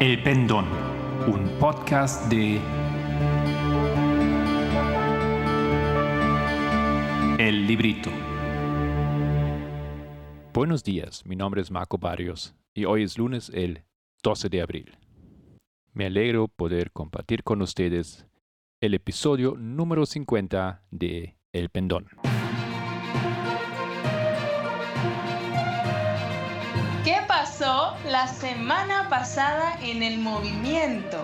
El Pendón, un podcast de El Librito. Buenos días, mi nombre es Marco Barrios y hoy es lunes el 12 de abril. Me alegro poder compartir con ustedes el episodio número 50 de El Pendón. La semana pasada en el movimiento?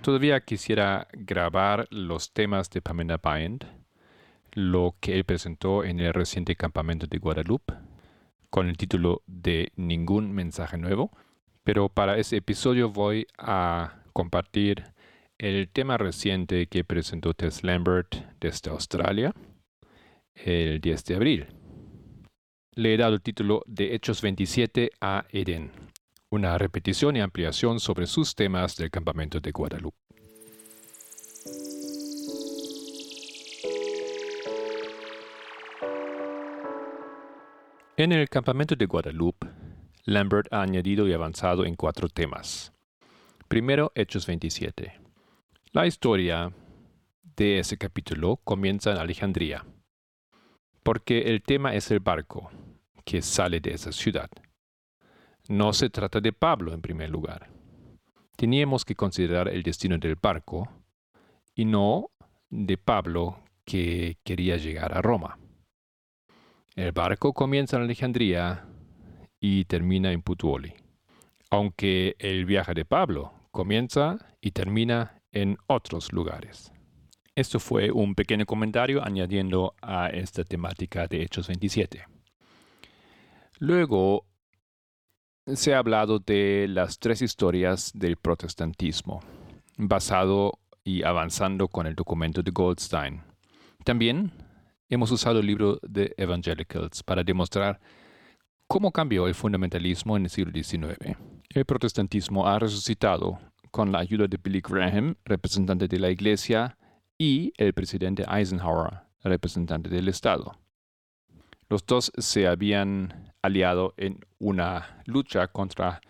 Todavía quisiera grabar los temas de Pamela Byand, lo que él presentó en el reciente campamento de Guadalupe, con el título de Ningún mensaje nuevo, pero para ese episodio voy a compartir el tema reciente que presentó Tess Lambert desde Australia el 10 de abril. Le he dado el título de Hechos 27 a Eden, una repetición y ampliación sobre sus temas del campamento de Guadalupe. En el campamento de Guadalupe, Lambert ha añadido y avanzado en cuatro temas. Primero, Hechos 27. La historia de ese capítulo comienza en Alejandría, porque el tema es el barco que sale de esa ciudad. No se trata de Pablo en primer lugar. Teníamos que considerar el destino del barco y no de Pablo que quería llegar a Roma. El barco comienza en Alejandría y termina en Putuoli, aunque el viaje de Pablo comienza y termina en otros lugares. Esto fue un pequeño comentario añadiendo a esta temática de Hechos 27. Luego se ha hablado de las tres historias del protestantismo, basado y avanzando con el documento de Goldstein. También hemos usado el libro de Evangelicals para demostrar cómo cambió el fundamentalismo en el siglo XIX. El protestantismo ha resucitado con la ayuda de Billy Graham, representante de la Iglesia, y el presidente Eisenhower, representante del Estado. Los dos se habían aliado en una lucha contra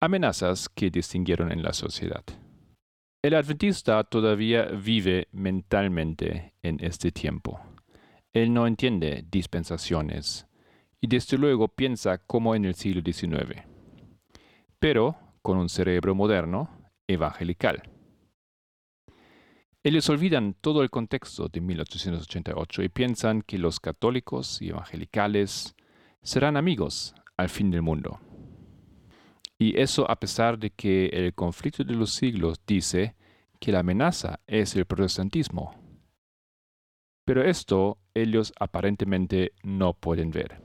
amenazas que distinguieron en la sociedad. El adventista todavía vive mentalmente en este tiempo. Él no entiende dispensaciones y desde luego piensa como en el siglo XIX, pero con un cerebro moderno, evangelical. Ellos olvidan todo el contexto de 1888 y piensan que los católicos y evangelicales serán amigos al fin del mundo. Y eso a pesar de que el conflicto de los siglos dice que la amenaza es el protestantismo. Pero esto ellos aparentemente no pueden ver.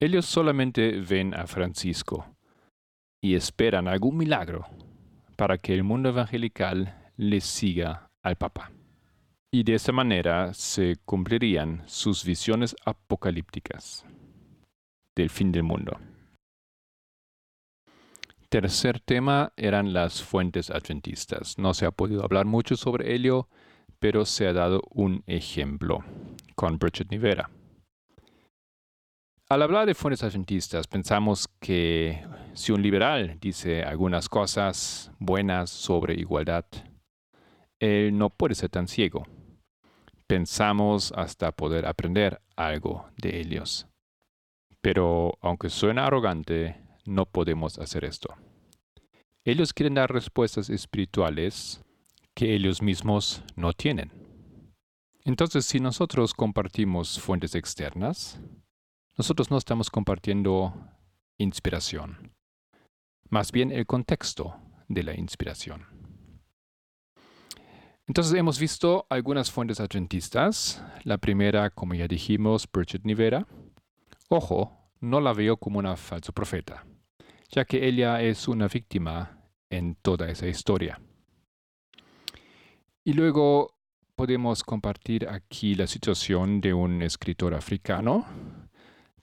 Ellos solamente ven a Francisco y esperan algún milagro para que el mundo evangelical le siga al Papa. Y de esa manera se cumplirían sus visiones apocalípticas del fin del mundo. Tercer tema eran las fuentes adventistas. No se ha podido hablar mucho sobre ello, pero se ha dado un ejemplo con Bridget Nivera. Al hablar de fuentes adventistas, pensamos que si un liberal dice algunas cosas buenas sobre igualdad, él no puede ser tan ciego. Pensamos hasta poder aprender algo de ellos. Pero aunque suena arrogante, no podemos hacer esto. Ellos quieren dar respuestas espirituales que ellos mismos no tienen. Entonces, si nosotros compartimos fuentes externas, nosotros no estamos compartiendo inspiración, más bien el contexto de la inspiración. Entonces hemos visto algunas fuentes adventistas. La primera, como ya dijimos, Bridget Nivera. Ojo, no la veo como una falsa profeta, ya que ella es una víctima en toda esa historia. Y luego podemos compartir aquí la situación de un escritor africano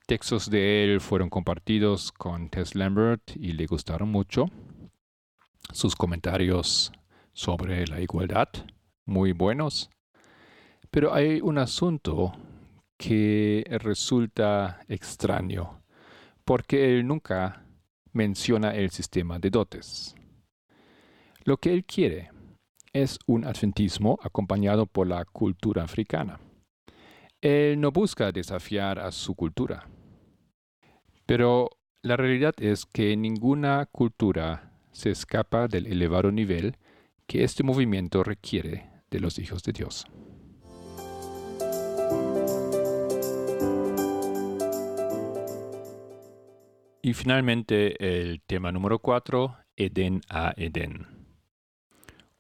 Textos de él fueron compartidos con Tess Lambert y le gustaron mucho. Sus comentarios sobre la igualdad, muy buenos. Pero hay un asunto que resulta extraño, porque él nunca menciona el sistema de dotes. Lo que él quiere es un adventismo acompañado por la cultura africana. Él no busca desafiar a su cultura. Pero la realidad es que ninguna cultura se escapa del elevado nivel que este movimiento requiere de los hijos de Dios. Y finalmente el tema número 4, Edén a Edén.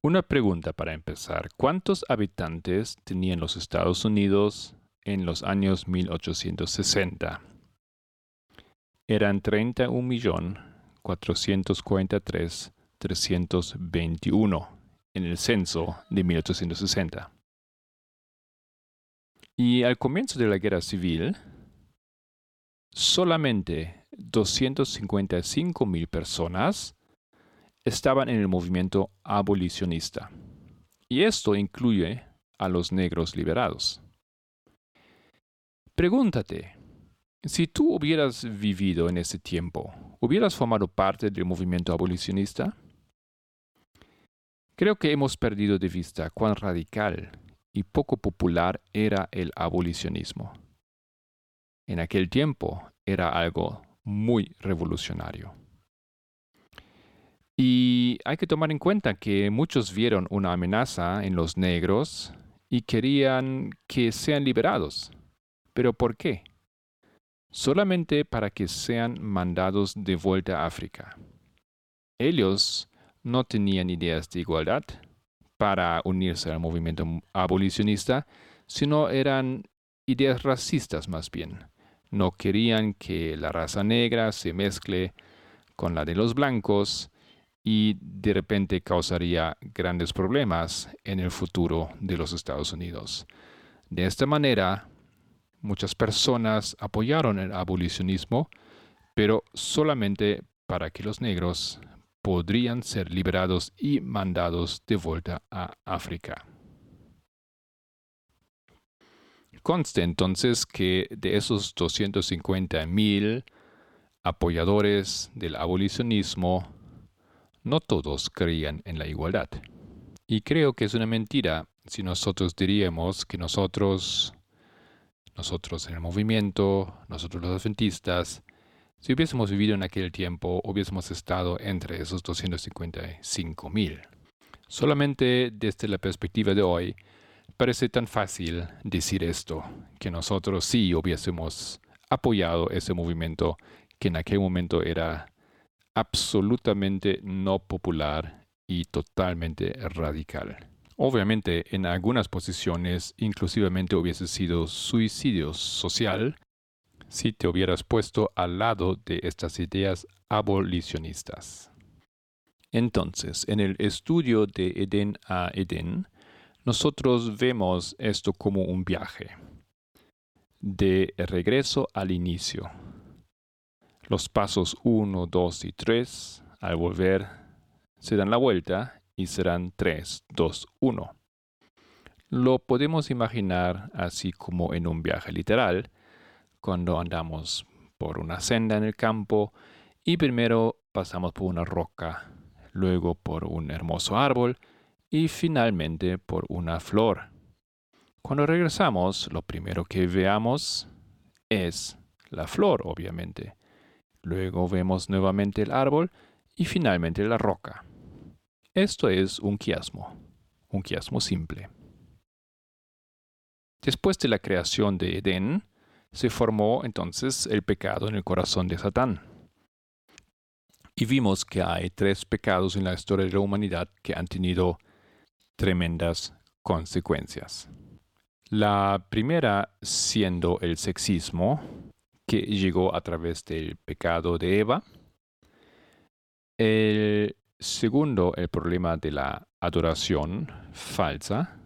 Una pregunta para empezar. ¿Cuántos habitantes tenían los Estados Unidos en los años 1860. Eran 31.443.321 en el censo de 1860. Y al comienzo de la guerra civil, solamente 255.000 personas estaban en el movimiento abolicionista. Y esto incluye a los negros liberados. Pregúntate, si tú hubieras vivido en ese tiempo, ¿hubieras formado parte del movimiento abolicionista? Creo que hemos perdido de vista cuán radical y poco popular era el abolicionismo. En aquel tiempo era algo muy revolucionario. Y hay que tomar en cuenta que muchos vieron una amenaza en los negros y querían que sean liberados. ¿Pero por qué? Solamente para que sean mandados de vuelta a África. Ellos no tenían ideas de igualdad para unirse al movimiento abolicionista, sino eran ideas racistas más bien. No querían que la raza negra se mezcle con la de los blancos y de repente causaría grandes problemas en el futuro de los Estados Unidos. De esta manera, Muchas personas apoyaron el abolicionismo, pero solamente para que los negros podrían ser liberados y mandados de vuelta a África. Conste entonces que de esos 250 mil apoyadores del abolicionismo, no todos creían en la igualdad. Y creo que es una mentira si nosotros diríamos que nosotros nosotros en el movimiento, nosotros los adventistas, si hubiésemos vivido en aquel tiempo, hubiésemos estado entre esos 255 mil. Solamente desde la perspectiva de hoy, parece tan fácil decir esto, que nosotros sí hubiésemos apoyado ese movimiento que en aquel momento era absolutamente no popular y totalmente radical. Obviamente, en algunas posiciones, inclusivamente hubiese sido suicidio social si te hubieras puesto al lado de estas ideas abolicionistas. Entonces, en el estudio de Edén a Edén, nosotros vemos esto como un viaje de regreso al inicio. Los pasos 1, 2 y 3, al volver, se dan la vuelta y serán 3, 2, 1. Lo podemos imaginar así como en un viaje literal, cuando andamos por una senda en el campo y primero pasamos por una roca, luego por un hermoso árbol y finalmente por una flor. Cuando regresamos, lo primero que veamos es la flor, obviamente. Luego vemos nuevamente el árbol y finalmente la roca. Esto es un quiasmo, un quiasmo simple. Después de la creación de Edén, se formó entonces el pecado en el corazón de Satán. Y vimos que hay tres pecados en la historia de la humanidad que han tenido tremendas consecuencias. La primera siendo el sexismo, que llegó a través del pecado de Eva. El Segundo, el problema de la adoración falsa,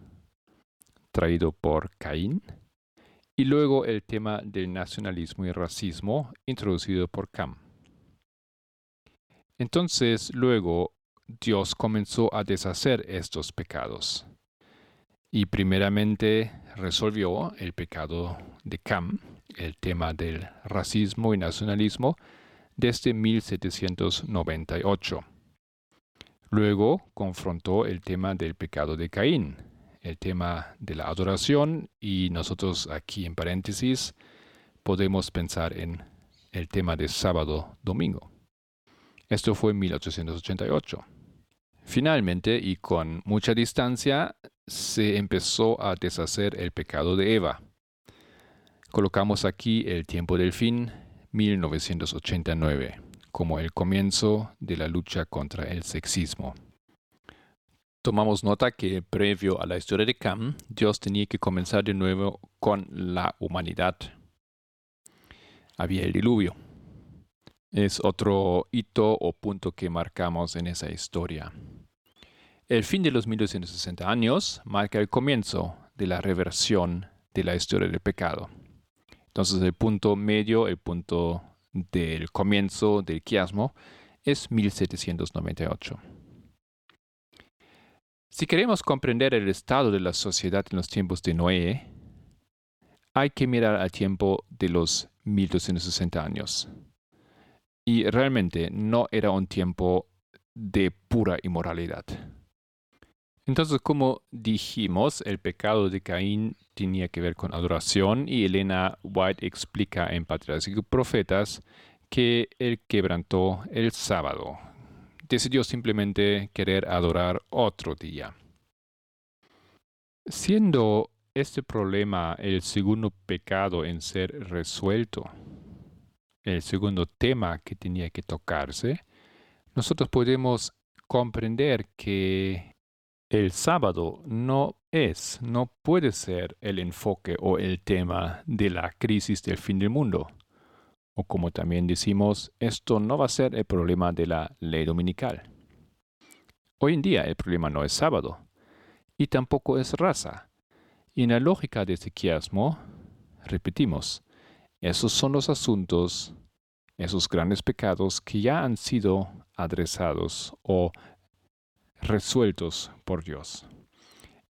traído por Caín. y luego el tema del nacionalismo y racismo introducido por Cam. Entonces luego Dios comenzó a deshacer estos pecados y primeramente resolvió el pecado de Cam, el tema del racismo y nacionalismo, desde 1798. Luego confrontó el tema del pecado de Caín, el tema de la adoración y nosotros aquí en paréntesis podemos pensar en el tema de sábado domingo. Esto fue en 1888. Finalmente, y con mucha distancia, se empezó a deshacer el pecado de Eva. Colocamos aquí el tiempo del fin, 1989, como el comienzo de la lucha contra el sexismo. Tomamos nota que previo a la historia de Cam, Dios tenía que comenzar de nuevo con la humanidad. Había el diluvio. Es otro hito o punto que marcamos en esa historia. El fin de los 1260 años marca el comienzo de la reversión de la historia del pecado. Entonces el punto medio, el punto del comienzo del quiasmo, es 1798. Si queremos comprender el estado de la sociedad en los tiempos de Noé, hay que mirar al tiempo de los 1260 años. Y realmente no era un tiempo de pura inmoralidad. Entonces, como dijimos, el pecado de Caín tenía que ver con adoración y Elena White explica en Patriarcas y Profetas que él quebrantó el sábado. Decidió simplemente querer adorar otro día. Siendo este problema el segundo pecado en ser resuelto, el segundo tema que tenía que tocarse, nosotros podemos comprender que el sábado no es, no puede ser el enfoque o el tema de la crisis del fin del mundo. O como también decimos, esto no va a ser el problema de la ley dominical. Hoy en día el problema no es sábado y tampoco es raza. Y en la lógica de este quiasmo, repetimos, esos son los asuntos, esos grandes pecados que ya han sido adresados o resueltos por Dios.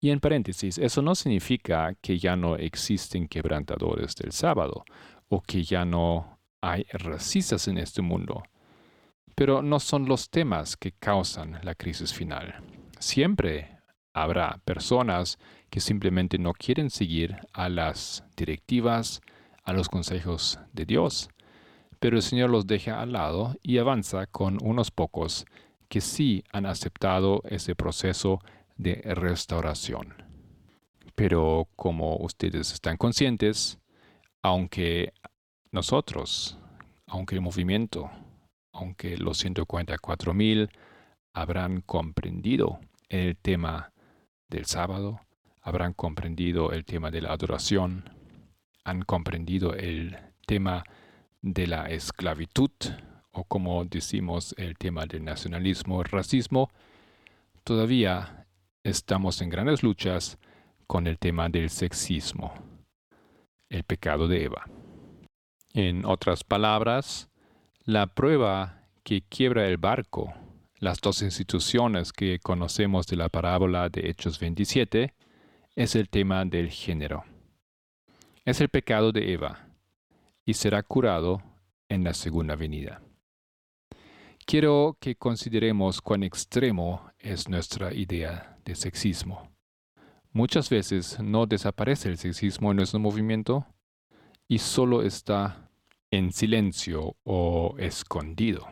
Y en paréntesis, eso no significa que ya no existen quebrantadores del sábado o que ya no hay racistas en este mundo. Pero no son los temas que causan la crisis final. Siempre habrá personas que simplemente no quieren seguir a las directivas, a los consejos de Dios. Pero el Señor los deja al lado y avanza con unos pocos que sí han aceptado ese proceso de restauración. Pero como ustedes están conscientes, aunque nosotros, aunque el movimiento, aunque los 144 mil habrán comprendido el tema del sábado, habrán comprendido el tema de la adoración, han comprendido el tema de la esclavitud, o como decimos el tema del nacionalismo, racismo, todavía estamos en grandes luchas con el tema del sexismo, el pecado de Eva. En otras palabras, la prueba que quiebra el barco, las dos instituciones que conocemos de la parábola de Hechos 27, es el tema del género. Es el pecado de Eva y será curado en la segunda venida. Quiero que consideremos cuán extremo es nuestra idea de sexismo. Muchas veces no desaparece el sexismo en nuestro movimiento y solo está en silencio o escondido.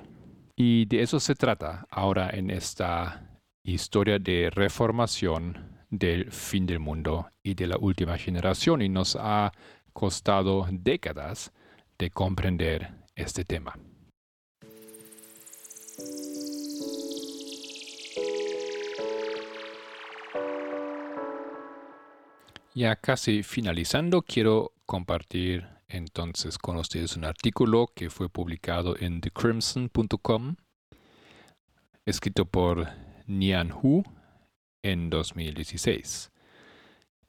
Y de eso se trata ahora en esta historia de reformación del fin del mundo y de la última generación y nos ha costado décadas de comprender este tema. Ya casi finalizando, quiero compartir entonces con ustedes un artículo que fue publicado en thecrimson.com, escrito por Nian Hu en 2016,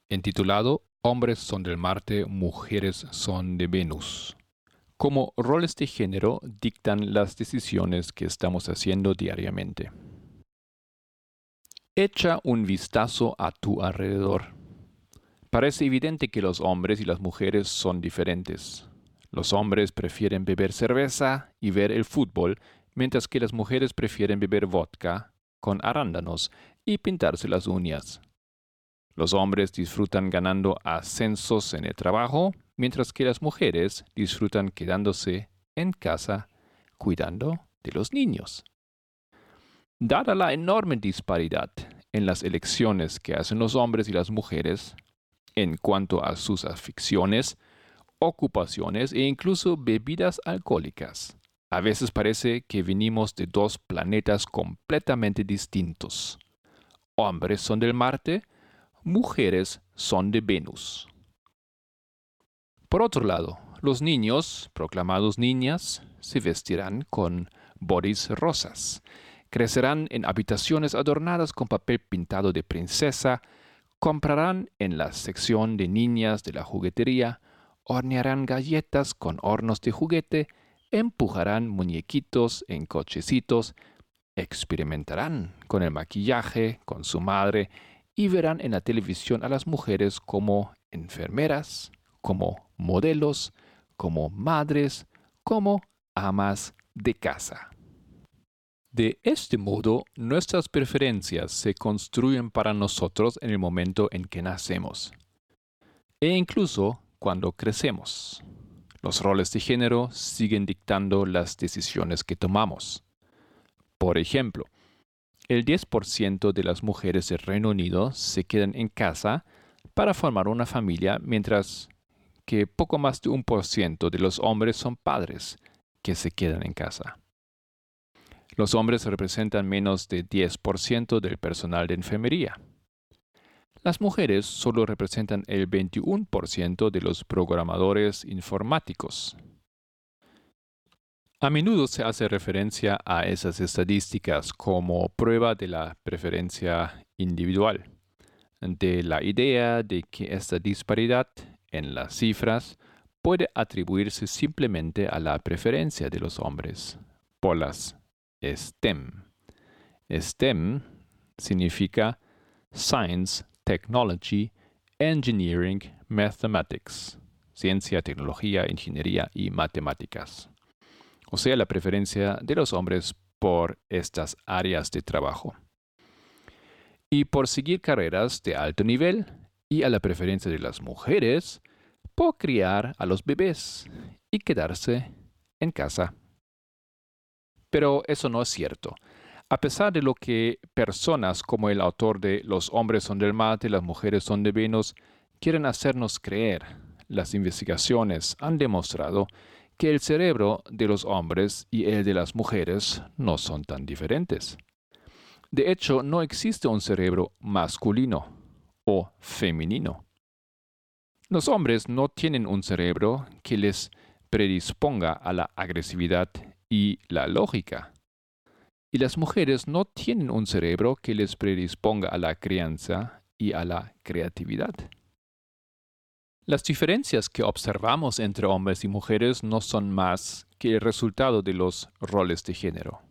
intitulado hombres son del Marte, mujeres son de Venus. Como roles de género dictan las decisiones que estamos haciendo diariamente. Echa un vistazo a tu alrededor. Parece evidente que los hombres y las mujeres son diferentes. Los hombres prefieren beber cerveza y ver el fútbol, mientras que las mujeres prefieren beber vodka con arándanos y pintarse las uñas. Los hombres disfrutan ganando ascensos en el trabajo, mientras que las mujeres disfrutan quedándose en casa cuidando de los niños. Dada la enorme disparidad en las elecciones que hacen los hombres y las mujeres en cuanto a sus aficiones, ocupaciones e incluso bebidas alcohólicas, a veces parece que venimos de dos planetas completamente distintos. Hombres son del Marte, mujeres son de Venus. Por otro lado, los niños, proclamados niñas, se vestirán con boris rosas, crecerán en habitaciones adornadas con papel pintado de princesa, comprarán en la sección de niñas de la juguetería, hornearán galletas con hornos de juguete, empujarán muñequitos en cochecitos, experimentarán con el maquillaje, con su madre y verán en la televisión a las mujeres como enfermeras, como modelos, como madres, como amas de casa. De este modo, nuestras preferencias se construyen para nosotros en el momento en que nacemos, e incluso cuando crecemos. Los roles de género siguen dictando las decisiones que tomamos. Por ejemplo, el 10% de las mujeres del Reino Unido se quedan en casa para formar una familia, mientras que poco más de un por ciento de los hombres son padres que se quedan en casa. Los hombres representan menos de 10% del personal de enfermería. Las mujeres solo representan el 21% de los programadores informáticos. A menudo se hace referencia a esas estadísticas como prueba de la preferencia individual, de la idea de que esta disparidad en las cifras puede atribuirse simplemente a la preferencia de los hombres por las STEM. STEM significa Science, Technology, Engineering, Mathematics, ciencia, tecnología, ingeniería y matemáticas o sea, la preferencia de los hombres por estas áreas de trabajo. Y por seguir carreras de alto nivel y a la preferencia de las mujeres por criar a los bebés y quedarse en casa. Pero eso no es cierto. A pesar de lo que personas como el autor de Los hombres son del Mate, las mujeres son de Venus quieren hacernos creer, las investigaciones han demostrado que el cerebro de los hombres y el de las mujeres no son tan diferentes. De hecho, no existe un cerebro masculino o femenino. Los hombres no tienen un cerebro que les predisponga a la agresividad y la lógica. Y las mujeres no tienen un cerebro que les predisponga a la crianza y a la creatividad. Las diferencias que observamos entre hombres y mujeres no son más que el resultado de los roles de género.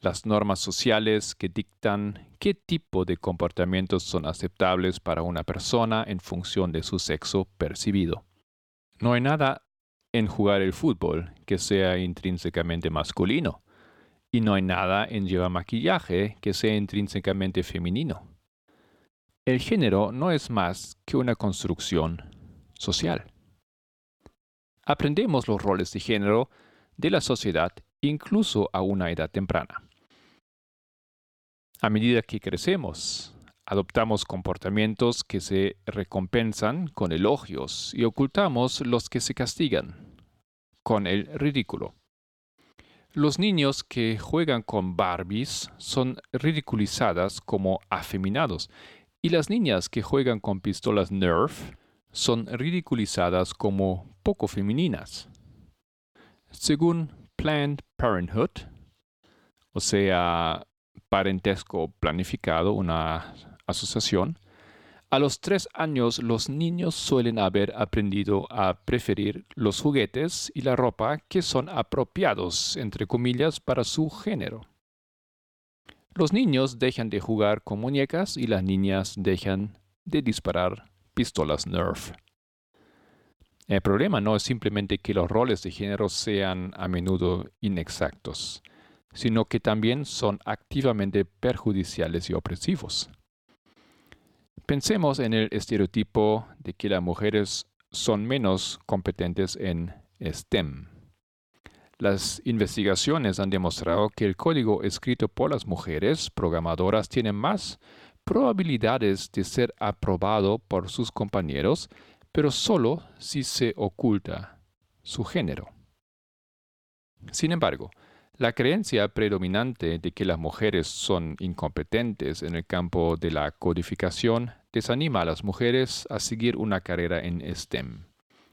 Las normas sociales que dictan qué tipo de comportamientos son aceptables para una persona en función de su sexo percibido. No hay nada en jugar el fútbol que sea intrínsecamente masculino, y no hay nada en llevar maquillaje que sea intrínsecamente femenino. El género no es más que una construcción social. Aprendemos los roles de género de la sociedad incluso a una edad temprana. A medida que crecemos, adoptamos comportamientos que se recompensan con elogios y ocultamos los que se castigan con el ridículo. Los niños que juegan con Barbies son ridiculizadas como afeminados y las niñas que juegan con pistolas Nerf son ridiculizadas como poco femeninas. Según Planned Parenthood, o sea, parentesco planificado, una asociación, A los tres años los niños suelen haber aprendido a preferir los juguetes y la ropa que son apropiados, entre comillas, para su género. Los niños dejan de jugar con muñecas y las niñas dejan de disparar pistolas Nerf. El problema no es simplemente que los roles de género sean a menudo inexactos, sino que también son activamente perjudiciales y opresivos. Pensemos en el estereotipo de que las mujeres son menos competentes en STEM. Las investigaciones han demostrado que el código escrito por las mujeres programadoras tiene más probabilidades de ser aprobado por sus compañeros pero solo si se oculta su género. Sin embargo, la creencia predominante de que las mujeres son incompetentes en el campo de la codificación desanima a las mujeres a seguir una carrera en STEM,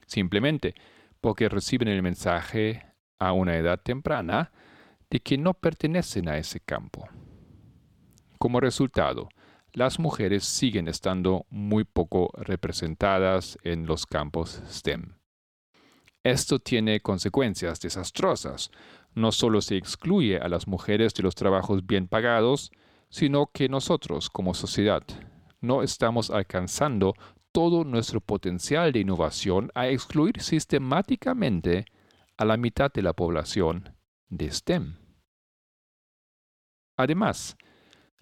simplemente porque reciben el mensaje a una edad temprana de que no pertenecen a ese campo. Como resultado, las mujeres siguen estando muy poco representadas en los campos STEM. Esto tiene consecuencias desastrosas. No solo se excluye a las mujeres de los trabajos bien pagados, sino que nosotros como sociedad no estamos alcanzando todo nuestro potencial de innovación a excluir sistemáticamente a la mitad de la población de STEM. Además,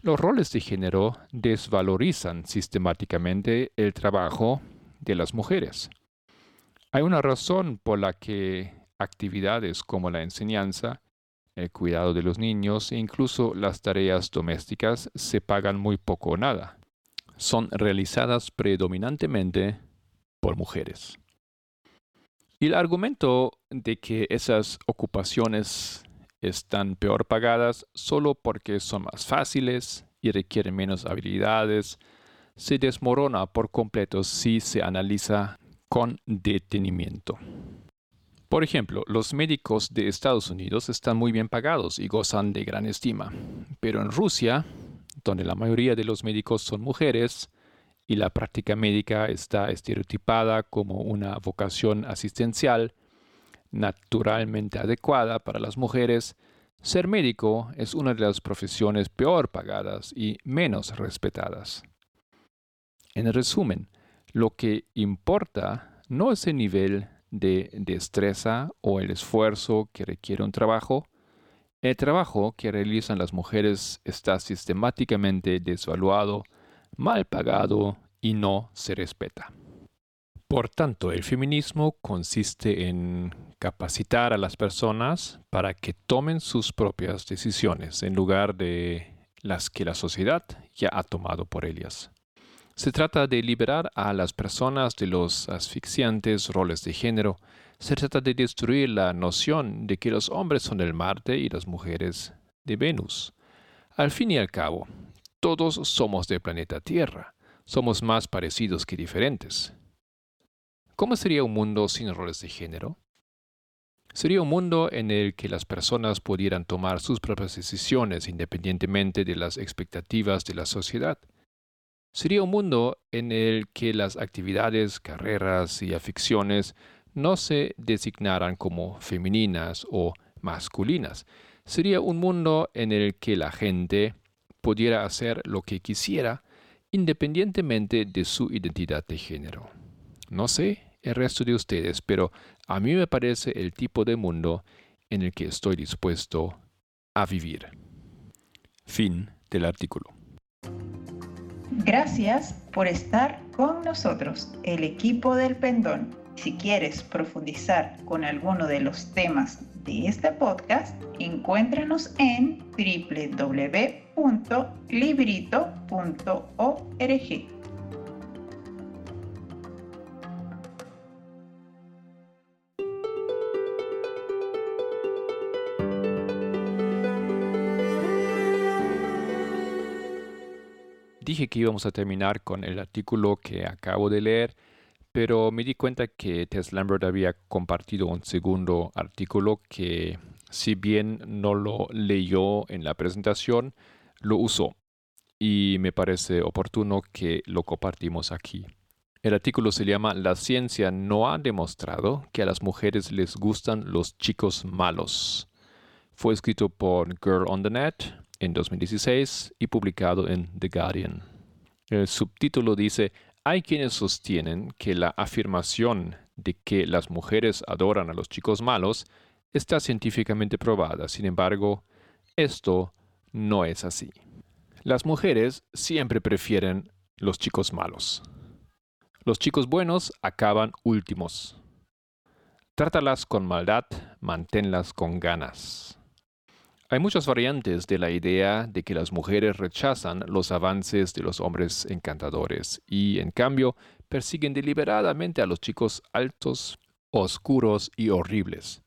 los roles de género desvalorizan sistemáticamente el trabajo de las mujeres. Hay una razón por la que actividades como la enseñanza, el cuidado de los niños e incluso las tareas domésticas se pagan muy poco o nada. Son realizadas predominantemente por mujeres. Y el argumento de que esas ocupaciones están peor pagadas solo porque son más fáciles y requieren menos habilidades, se desmorona por completo si se analiza con detenimiento. Por ejemplo, los médicos de Estados Unidos están muy bien pagados y gozan de gran estima, pero en Rusia, donde la mayoría de los médicos son mujeres y la práctica médica está estereotipada como una vocación asistencial, naturalmente adecuada para las mujeres, ser médico es una de las profesiones peor pagadas y menos respetadas. En resumen, lo que importa no es el nivel de destreza o el esfuerzo que requiere un trabajo, el trabajo que realizan las mujeres está sistemáticamente desvaluado, mal pagado y no se respeta. Por tanto, el feminismo consiste en capacitar a las personas para que tomen sus propias decisiones en lugar de las que la sociedad ya ha tomado por ellas. Se trata de liberar a las personas de los asfixiantes roles de género. Se trata de destruir la noción de que los hombres son del Marte y las mujeres de Venus. Al fin y al cabo, todos somos del planeta Tierra. Somos más parecidos que diferentes. ¿Cómo sería un mundo sin roles de género? Sería un mundo en el que las personas pudieran tomar sus propias decisiones independientemente de las expectativas de la sociedad. Sería un mundo en el que las actividades, carreras y aficiones no se designaran como femeninas o masculinas. Sería un mundo en el que la gente pudiera hacer lo que quisiera independientemente de su identidad de género. No sé el resto de ustedes, pero a mí me parece el tipo de mundo en el que estoy dispuesto a vivir. Fin del artículo. Gracias por estar con nosotros, el equipo del Pendón. Si quieres profundizar con alguno de los temas de este podcast, encuéntranos en www.librito.org. dije que íbamos a terminar con el artículo que acabo de leer, pero me di cuenta que Tess Lambert había compartido un segundo artículo que, si bien no lo leyó en la presentación, lo usó. y me parece oportuno que lo compartimos aquí. El artículo se llama La ciencia no ha demostrado que a las mujeres les gustan los chicos malos. Fue escrito por Girl on the Net en 2016 y publicado en The Guardian. El subtítulo dice, hay quienes sostienen que la afirmación de que las mujeres adoran a los chicos malos está científicamente probada. Sin embargo, esto no es así. Las mujeres siempre prefieren los chicos malos. Los chicos buenos acaban últimos. Trátalas con maldad, manténlas con ganas. Hay muchas variantes de la idea de que las mujeres rechazan los avances de los hombres encantadores y, en cambio, persiguen deliberadamente a los chicos altos, oscuros y horribles.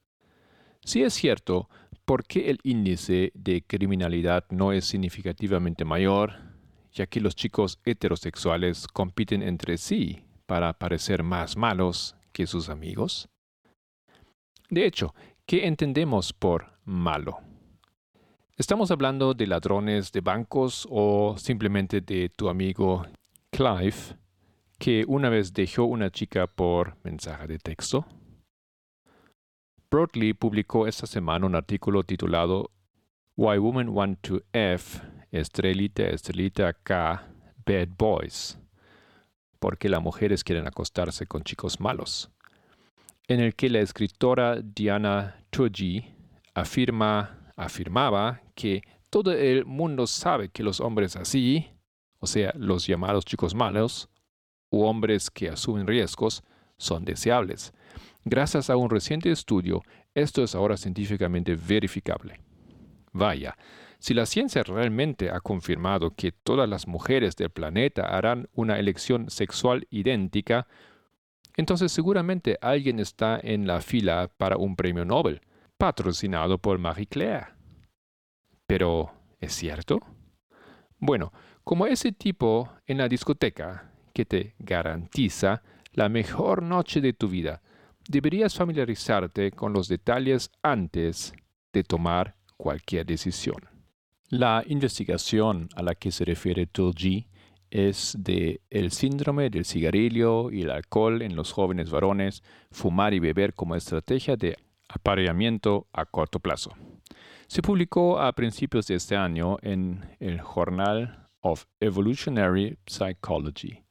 Si es cierto, ¿por qué el índice de criminalidad no es significativamente mayor, ya que los chicos heterosexuales compiten entre sí para parecer más malos que sus amigos? De hecho, ¿qué entendemos por malo? ¿Estamos hablando de ladrones de bancos o simplemente de tu amigo Clive, que una vez dejó una chica por mensaje de texto? Broadly publicó esta semana un artículo titulado Why Women Want to F, estrelita, estrelita K, Bad Boys, porque las mujeres quieren acostarse con chicos malos, en el que la escritora Diana Tuji afirma, afirmaba que todo el mundo sabe que los hombres así, o sea, los llamados chicos malos, u hombres que asumen riesgos, son deseables Gracias a un reciente estudio, esto es ahora científicamente verificable. Vaya, si la ciencia realmente ha confirmado que todas las mujeres del planeta harán una elección sexual idéntica, entonces seguramente alguien está en la fila para un premio Nobel, patrocinado por Marie Claire. Pero, ¿es cierto? Bueno, como ese tipo en la discoteca que te garantiza la mejor noche de tu vida, deberías familiarizarte con los detalles antes de tomar cualquier decisión. La investigación a la que se refiere Tulgi es de el síndrome del cigarrillo y el alcohol en los jóvenes varones, fumar y beber como estrategia de apareamiento a corto plazo. Se publicó a principios de este año en el Journal of Evolutionary Psychology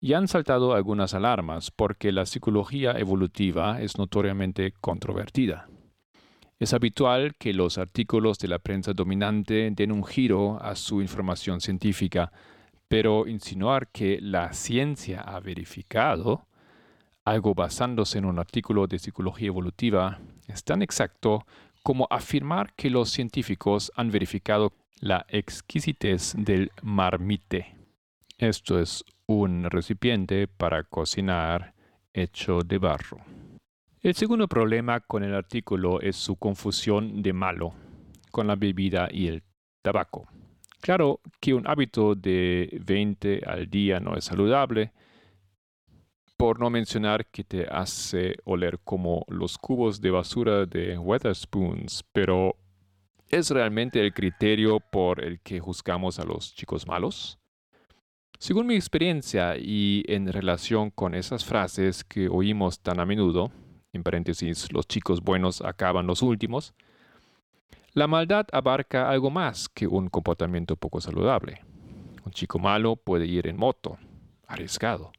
y han saltado algunas alarmas porque la psicología evolutiva es notoriamente controvertida. Es habitual que los artículos de la prensa dominante den un giro a su información científica, pero insinuar que la ciencia ha verificado algo basándose en un artículo de psicología evolutiva es tan exacto como afirmar que los científicos han verificado la exquisitez del marmite. Esto es un recipiente para cocinar hecho de barro. El segundo problema con el artículo es su confusión de malo con la bebida y el tabaco. Claro que un hábito de 20 al día no es saludable, por no mencionar que te hace oler como los cubos de basura de Weatherspoons, pero ¿es realmente el criterio por el que juzgamos a los chicos malos? Según mi experiencia y en relación con esas frases que oímos tan a menudo, en paréntesis, los chicos buenos acaban los últimos, la maldad abarca algo más que un comportamiento poco saludable. Un chico malo puede ir en moto, arriesgado,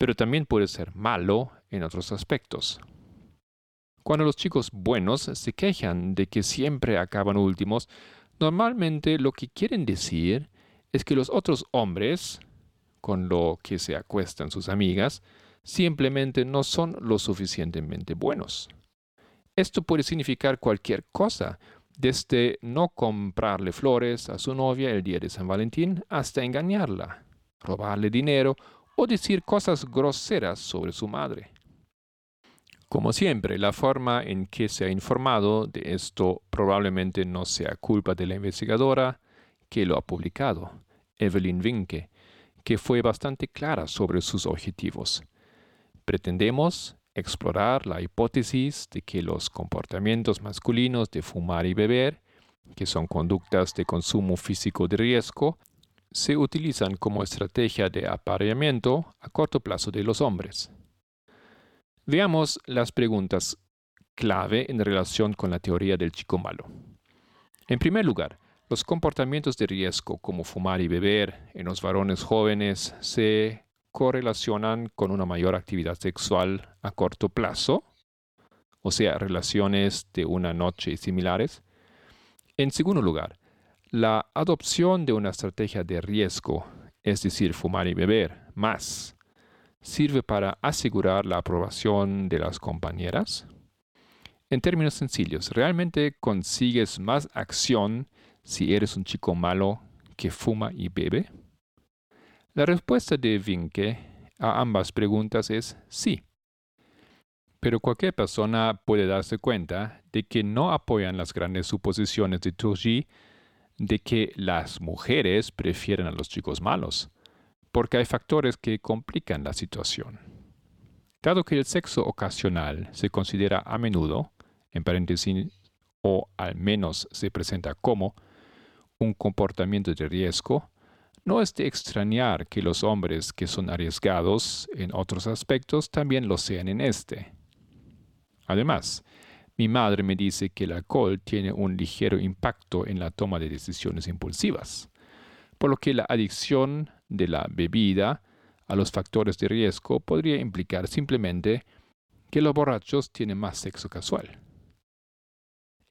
pero también puede ser malo en otros aspectos. Cuando los chicos buenos se quejan de que siempre acaban últimos, normalmente lo que quieren decir es que los otros hombres, con lo que se acuestan sus amigas, simplemente no son lo suficientemente buenos. Esto puede significar cualquier cosa, desde no comprarle flores a su novia el día de San Valentín hasta engañarla, robarle dinero o decir cosas groseras sobre su madre. Como siempre, la forma en que se ha informado de esto probablemente no sea culpa de la investigadora, que lo ha publicado, Evelyn Winke, que fue bastante clara sobre sus objetivos. Pretendemos explorar la hipótesis de que los comportamientos masculinos de fumar y beber que son conductas de consumo físico de riesgo, se utilizan como estrategia de apareamiento a corto plazo de los hombres. Veamos las preguntas clave en relación con la teoría del chico malo. En primer lugar, los comportamientos de riesgo como fumar y beber en los varones jóvenes se correlacionan con una mayor actividad sexual a corto plazo, o sea, relaciones de una noche similares. En segundo lugar, la adopción de una estrategia de riesgo, es decir, fumar y beber, más, sirve para asegurar la aprobación de las compañeras. En términos sencillos, ¿realmente consigues más acción si eres un chico malo que fuma y bebe? La respuesta de Vinke a ambas preguntas es sí. Pero cualquier persona puede darse cuenta de que no apoyan las grandes suposiciones de Turgi de que las mujeres prefieren a los chicos malos, porque hay factores que complican la situación. Dado que el sexo ocasional se considera a menudo, en paréntesis, o al menos se presenta como, un comportamiento de riesgo, no es de extrañar que los hombres que son arriesgados en otros aspectos también lo sean en este. Además, mi madre me dice que el alcohol tiene un ligero impacto en la toma de decisiones impulsivas, por lo que la adicción de la bebida a los factores de riesgo podría implicar simplemente que los borrachos tienen más sexo casual.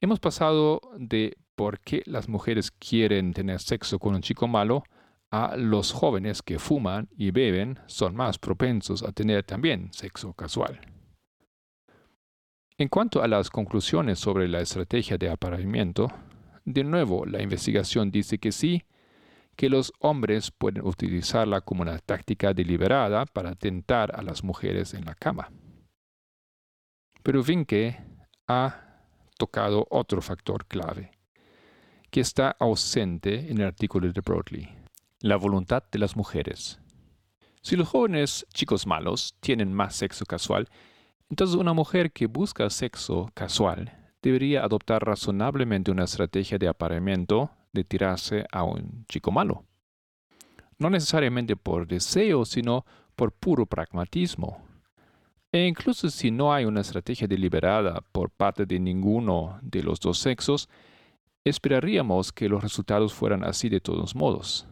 Hemos pasado de por qué las mujeres quieren tener sexo con un chico malo a los jóvenes que fuman y beben son más propensos a tener también sexo casual. En cuanto a las conclusiones sobre la estrategia de apareamiento, de nuevo la investigación dice que sí, que los hombres pueden utilizarla como una táctica deliberada para tentar a las mujeres en la cama. Pero Vinke ha tocado otro factor clave, que está ausente en el artículo de Broadley, la voluntad de las mujeres. Si los jóvenes chicos malos tienen más sexo casual, entonces una mujer que busca sexo casual debería adoptar razonablemente una estrategia de apareamiento de tirarse a un chico malo. No necesariamente por deseo, sino por puro pragmatismo. E incluso si no hay una estrategia deliberada por parte de ninguno de los dos sexos, esperaríamos que los resultados fueran así de todos modos.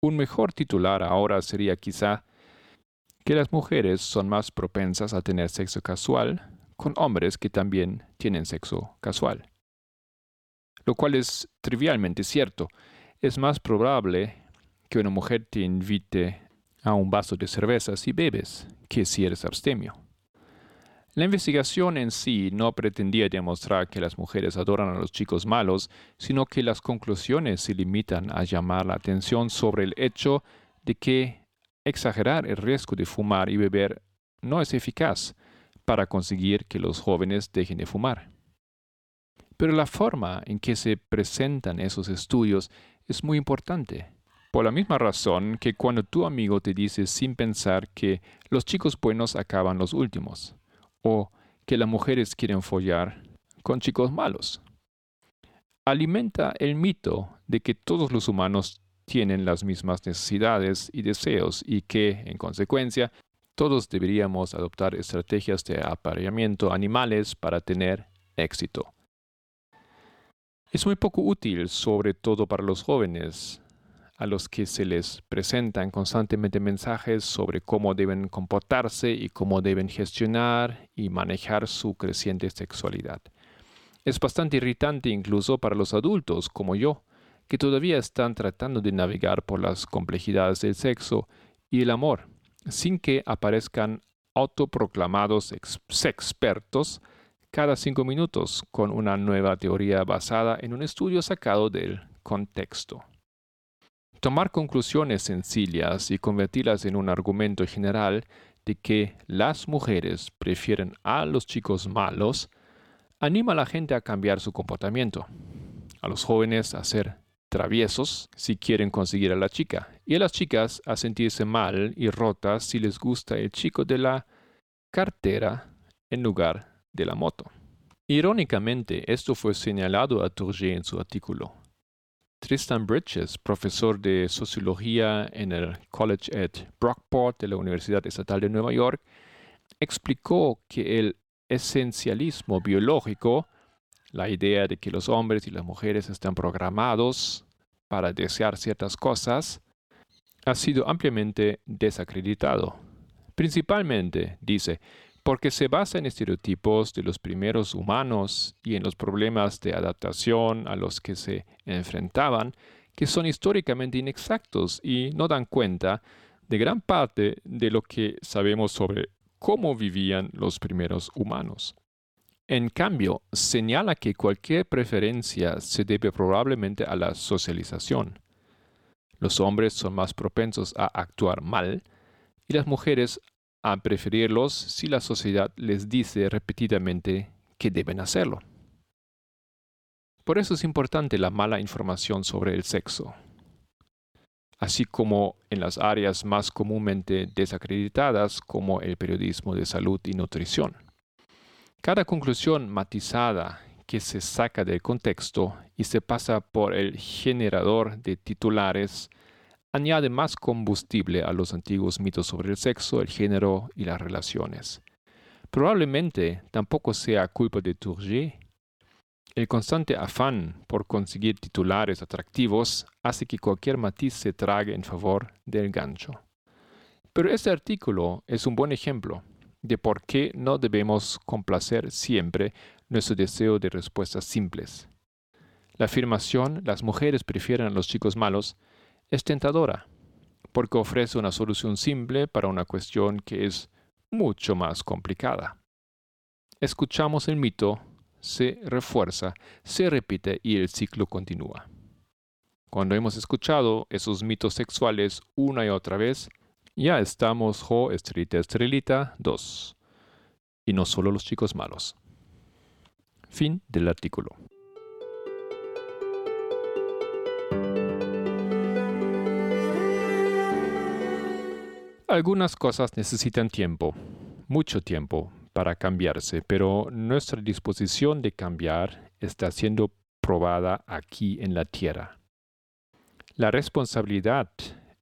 Un mejor titular ahora sería quizá que las mujeres son más propensas a tener sexo casual con hombres que también tienen sexo casual. Lo cual es trivialmente cierto. Es más probable que una mujer te invite a un vaso de cerveza si bebes que si eres abstemio. La investigación en sí no pretendía demostrar que las mujeres adoran a los chicos malos, sino que las conclusiones se limitan a llamar la atención sobre el hecho de que exagerar el riesgo de fumar y beber no es eficaz para conseguir que los jóvenes dejen de fumar. Pero la forma en que se presentan esos estudios es muy importante. Por la misma razón que cuando tu amigo te dice sin pensar que los chicos buenos acaban los últimos, o que las mujeres quieren follar con chicos malos. Alimenta el mito de que todos los humanos tienen las mismas necesidades y deseos y que, en consecuencia, todos deberíamos adoptar estrategias de apareamiento animales para tener éxito. Es muy poco útil, sobre todo para los jóvenes, a los que se les presentan constantemente mensajes sobre cómo deben comportarse y cómo deben gestionar y manejar su creciente sexualidad. Es bastante irritante incluso para los adultos como yo, que todavía están tratando de navegar por las complejidades del sexo y el amor, sin que aparezcan autoproclamados expertos cada cinco minutos con una nueva teoría basada en un estudio sacado del contexto. Tomar conclusiones sencillas y convertirlas en un argumento general de que las mujeres prefieren a los chicos malos anima a la gente a cambiar su comportamiento, a los jóvenes a ser traviesos si quieren conseguir a la chica, y a las chicas a sentirse mal y rotas si les gusta el chico de la cartera en lugar de la moto. Irónicamente, esto fue señalado a Tourget en su artículo. Tristan Bridges, profesor de sociología en el College at Brockport de la Universidad Estatal de Nueva York, explicó que el esencialismo biológico, la idea de que los hombres y las mujeres están programados para desear ciertas cosas, ha sido ampliamente desacreditado. Principalmente, dice, porque se basa en estereotipos de los primeros humanos y en los problemas de adaptación a los que se enfrentaban, que son históricamente inexactos y no dan cuenta de gran parte de lo que sabemos sobre cómo vivían los primeros humanos. En cambio, señala que cualquier preferencia se debe probablemente a la socialización. Los hombres son más propensos a actuar mal y las mujeres a preferirlos si la sociedad les dice repetidamente que deben hacerlo. Por eso es importante la mala información sobre el sexo, así como en las áreas más comúnmente desacreditadas como el periodismo de salud y nutrición. Cada conclusión matizada que se saca del contexto y se pasa por el generador de titulares añade más combustible a los antiguos mitos sobre el sexo, el género y las relaciones. Probablemente tampoco sea culpa de Tourget. El constante afán por conseguir titulares atractivos hace que cualquier matiz se trague en favor del gancho. Pero este artículo es un buen ejemplo de por qué no debemos complacer siempre nuestro deseo de respuestas simples. La afirmación las mujeres prefieren a los chicos malos es tentadora, porque ofrece una solución simple para una cuestión que es mucho más complicada. Escuchamos el mito, se refuerza, se repite y el ciclo continúa. Cuando hemos escuchado esos mitos sexuales una y otra vez, ya estamos jo estrelita estrelita 2. Y no solo los chicos malos. Fin del artículo. Algunas cosas necesitan tiempo, mucho tiempo, para cambiarse, pero nuestra disposición de cambiar está siendo probada aquí en la tierra. La responsabilidad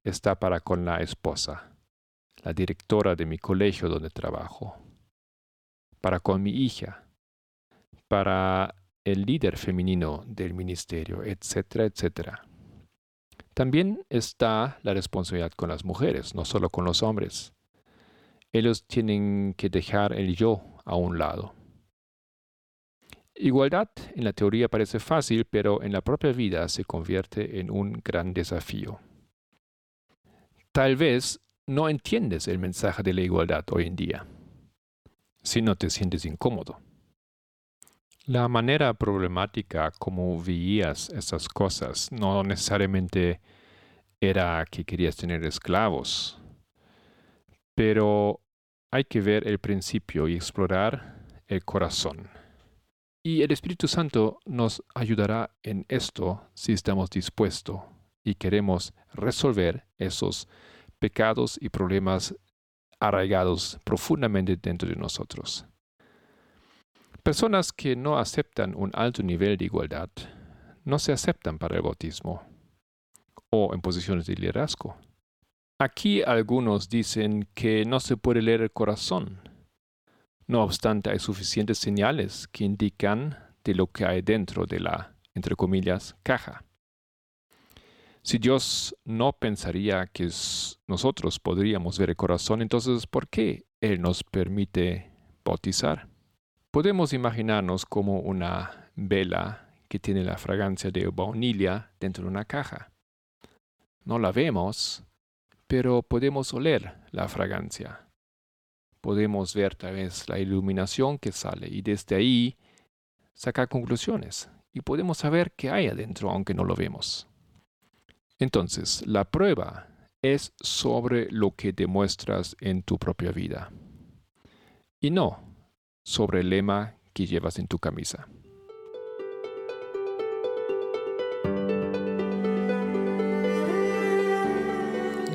está para con la esposa, la directora de mi colegio donde trabajo, para con mi hija, para el líder femenino del ministerio, etcétera, etcétera. También está la responsabilidad con las mujeres, no solo con los hombres. Ellos tienen que dejar el yo a un lado. Igualdad en la teoría parece fácil, pero en la propia vida se convierte en un gran desafío. Tal vez no entiendes el mensaje de la igualdad hoy en día, si no te sientes incómodo. La manera problemática como veías esas cosas no necesariamente era que querías tener esclavos, pero hay que ver el principio y explorar el corazón. Y el Espíritu Santo nos ayudará en esto si estamos dispuestos y queremos resolver esos pecados y problemas arraigados profundamente dentro de nosotros. Personas que no aceptan un alto nivel de igualdad no se aceptan para el bautismo o en posiciones de liderazgo. Aquí algunos dicen que no se puede leer el corazón. No obstante, hay suficientes señales que indican de lo que hay dentro de la, entre comillas, caja. Si Dios no pensaría que nosotros podríamos ver el corazón, entonces ¿por qué Él nos permite bautizar? Podemos imaginarnos como una vela que tiene la fragancia de vainilla dentro de una caja. No la vemos, pero podemos oler la fragancia. Podemos ver tal vez la iluminación que sale y desde ahí sacar conclusiones y podemos saber qué hay adentro aunque no lo vemos. Entonces, la prueba es sobre lo que demuestras en tu propia vida y no sobre el lema que llevas en tu camisa.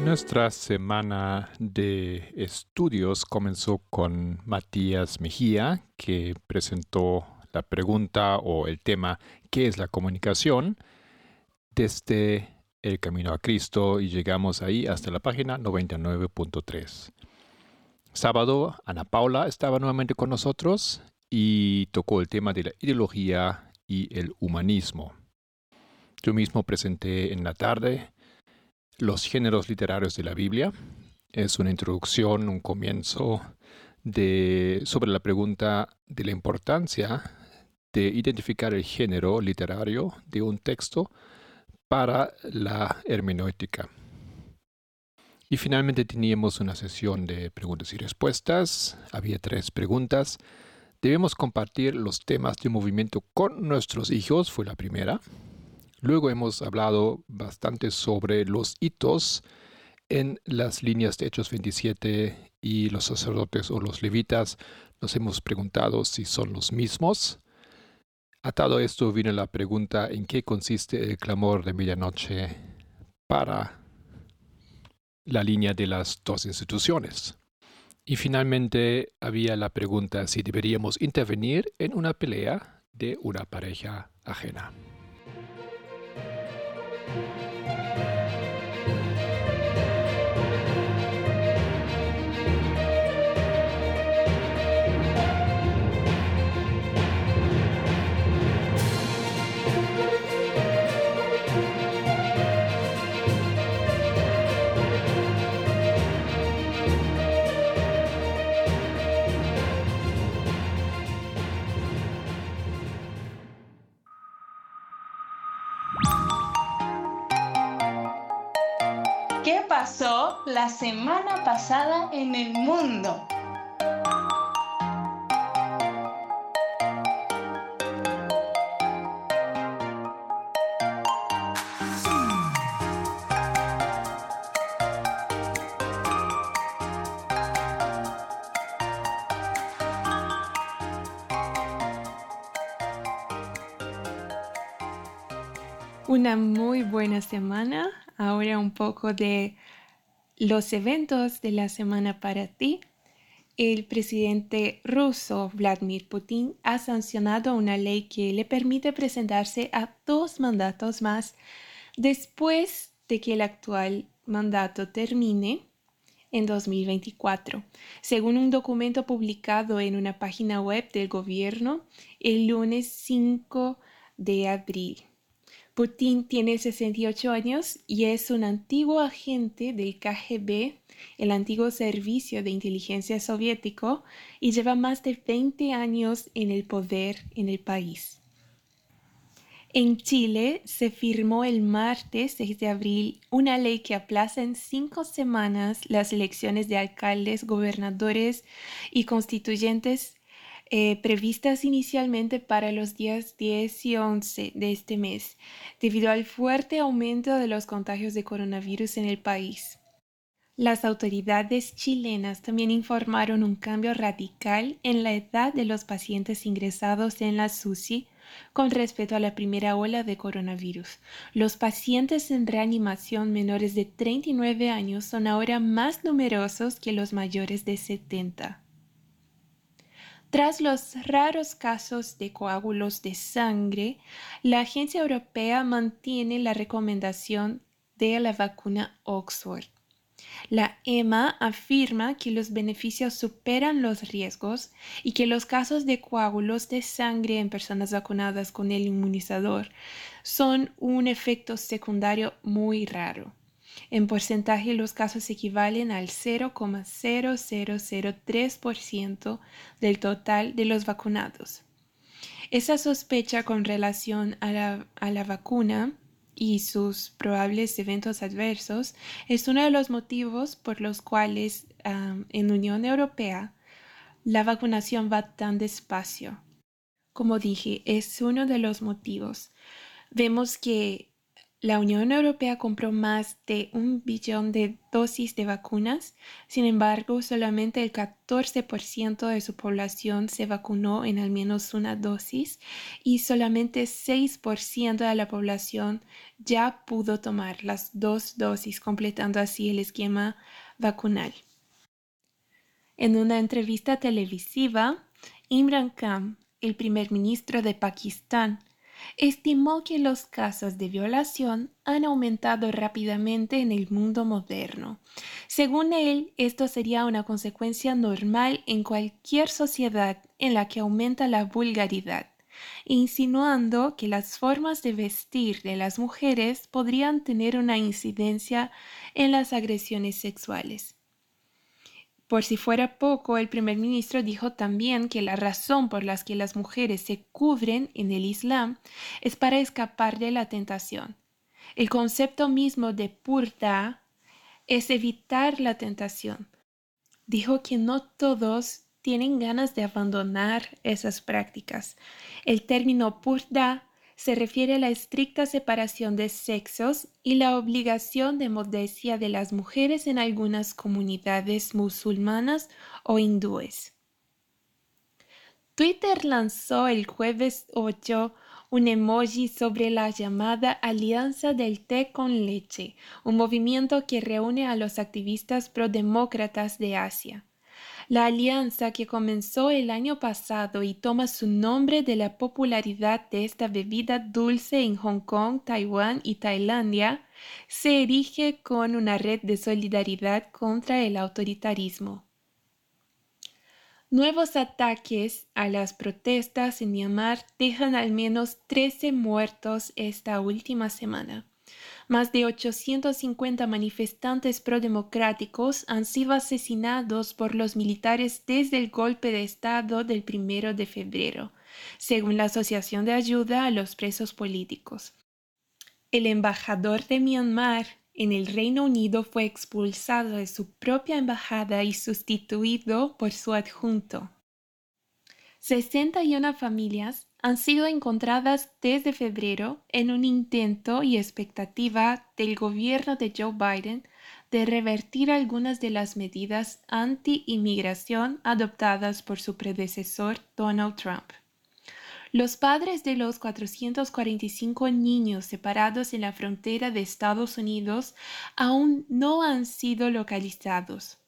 Nuestra semana de estudios comenzó con Matías Mejía, que presentó la pregunta o el tema ¿qué es la comunicación? desde el camino a Cristo y llegamos ahí hasta la página 99.3. Sábado, Ana Paula estaba nuevamente con nosotros y tocó el tema de la ideología y el humanismo. Yo mismo presenté en la tarde los géneros literarios de la Biblia. Es una introducción, un comienzo de, sobre la pregunta de la importancia de identificar el género literario de un texto para la hermenéutica. Y finalmente teníamos una sesión de preguntas y respuestas. Había tres preguntas. Debemos compartir los temas de movimiento con nuestros hijos, fue la primera. Luego hemos hablado bastante sobre los hitos en las líneas de Hechos 27 y los sacerdotes o los levitas. Nos hemos preguntado si son los mismos. Atado a esto viene la pregunta en qué consiste el clamor de medianoche para la línea de las dos instituciones. Y finalmente había la pregunta si deberíamos intervenir en una pelea de una pareja ajena. Pasó la semana pasada en el mundo? Una muy buena semana. Ahora un poco de los eventos de la semana para ti. El presidente ruso Vladimir Putin ha sancionado una ley que le permite presentarse a dos mandatos más después de que el actual mandato termine en 2024, según un documento publicado en una página web del gobierno el lunes 5 de abril. Putin tiene 68 años y es un antiguo agente del KGB, el antiguo servicio de inteligencia soviético, y lleva más de 20 años en el poder en el país. En Chile se firmó el martes 6 de abril una ley que aplaza en cinco semanas las elecciones de alcaldes, gobernadores y constituyentes eh, previstas inicialmente para los días 10 y 11 de este mes, debido al fuerte aumento de los contagios de coronavirus en el país. Las autoridades chilenas también informaron un cambio radical en la edad de los pacientes ingresados en la SUSI con respecto a la primera ola de coronavirus. Los pacientes en reanimación menores de 39 años son ahora más numerosos que los mayores de 70. Tras los raros casos de coágulos de sangre, la Agencia Europea mantiene la recomendación de la vacuna Oxford. La EMA afirma que los beneficios superan los riesgos y que los casos de coágulos de sangre en personas vacunadas con el inmunizador son un efecto secundario muy raro. En porcentaje, los casos equivalen al 0,0003% del total de los vacunados. Esa sospecha con relación a la, vacuna y sus probables eventos adversos es uno de los motivos por los cuales en Unión Europea la vacunación va tan despacio. Como dije, es uno de los motivos. Vemos que la Unión Europea compró más de un billón de dosis de vacunas, sin embargo, solamente el 14% de su población se vacunó en al menos una dosis y solamente 6% de la población ya pudo tomar las dos dosis, completando así el esquema vacunal. En una entrevista televisiva, Imran Khan, el primer ministro de Pakistán, estimó que los casos de violación han aumentado rápidamente en el mundo moderno. Según él, esto sería una consecuencia normal en cualquier sociedad en la que aumenta la vulgaridad, insinuando que las formas de vestir de las mujeres podrían tener una incidencia en las agresiones sexuales. Por si fuera poco, el primer ministro dijo también que la razón por la que las mujeres se cubren en el Islam es para escapar de la tentación. El concepto mismo de purta es evitar la tentación. Dijo que no todos tienen ganas de abandonar esas prácticas. El término purda se refiere a la estricta separación de sexos y la obligación de modestia de las mujeres en algunas comunidades musulmanas o hindúes. Twitter lanzó el jueves 8 un emoji sobre la llamada Alianza del Té con Leche, un movimiento que reúne a los activistas prodemócratas de Asia. La alianza que comenzó el año pasado y toma su nombre de la popularidad de esta bebida dulce en Hong Kong, Taiwán y Tailandia, se erige con una red de solidaridad contra el autoritarismo. Nuevos ataques a las protestas en Myanmar dejan al menos 13 muertos esta última semana. Más de 850 manifestantes prodemocráticos han sido asesinados por los militares desde el golpe de Estado del primero de febrero, según la Asociación de Ayuda a los Presos Políticos. El embajador de Myanmar en el Reino Unido fue expulsado de su propia embajada y sustituido por su adjunto. 61 familias han sido encontradas desde febrero en un intento y expectativa del gobierno de Joe Biden de revertir algunas de las medidas anti-inmigración adoptadas por su predecesor Donald Trump. Los padres de los 445 niños separados en la frontera de Estados Unidos aún no han sido localizados.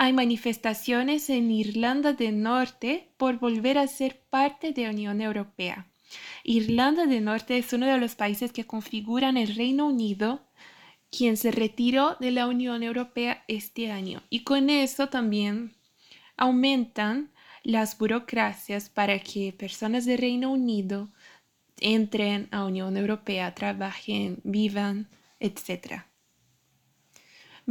Hay manifestaciones en Irlanda del Norte por volver a ser parte de la Unión Europea. Irlanda del Norte es uno de los países que configuran el Reino Unido, quien se retiró de la Unión Europea este año. Y con eso también aumentan las burocracias para que personas del Reino Unido entren a Unión Europea, trabajen, vivan, etc.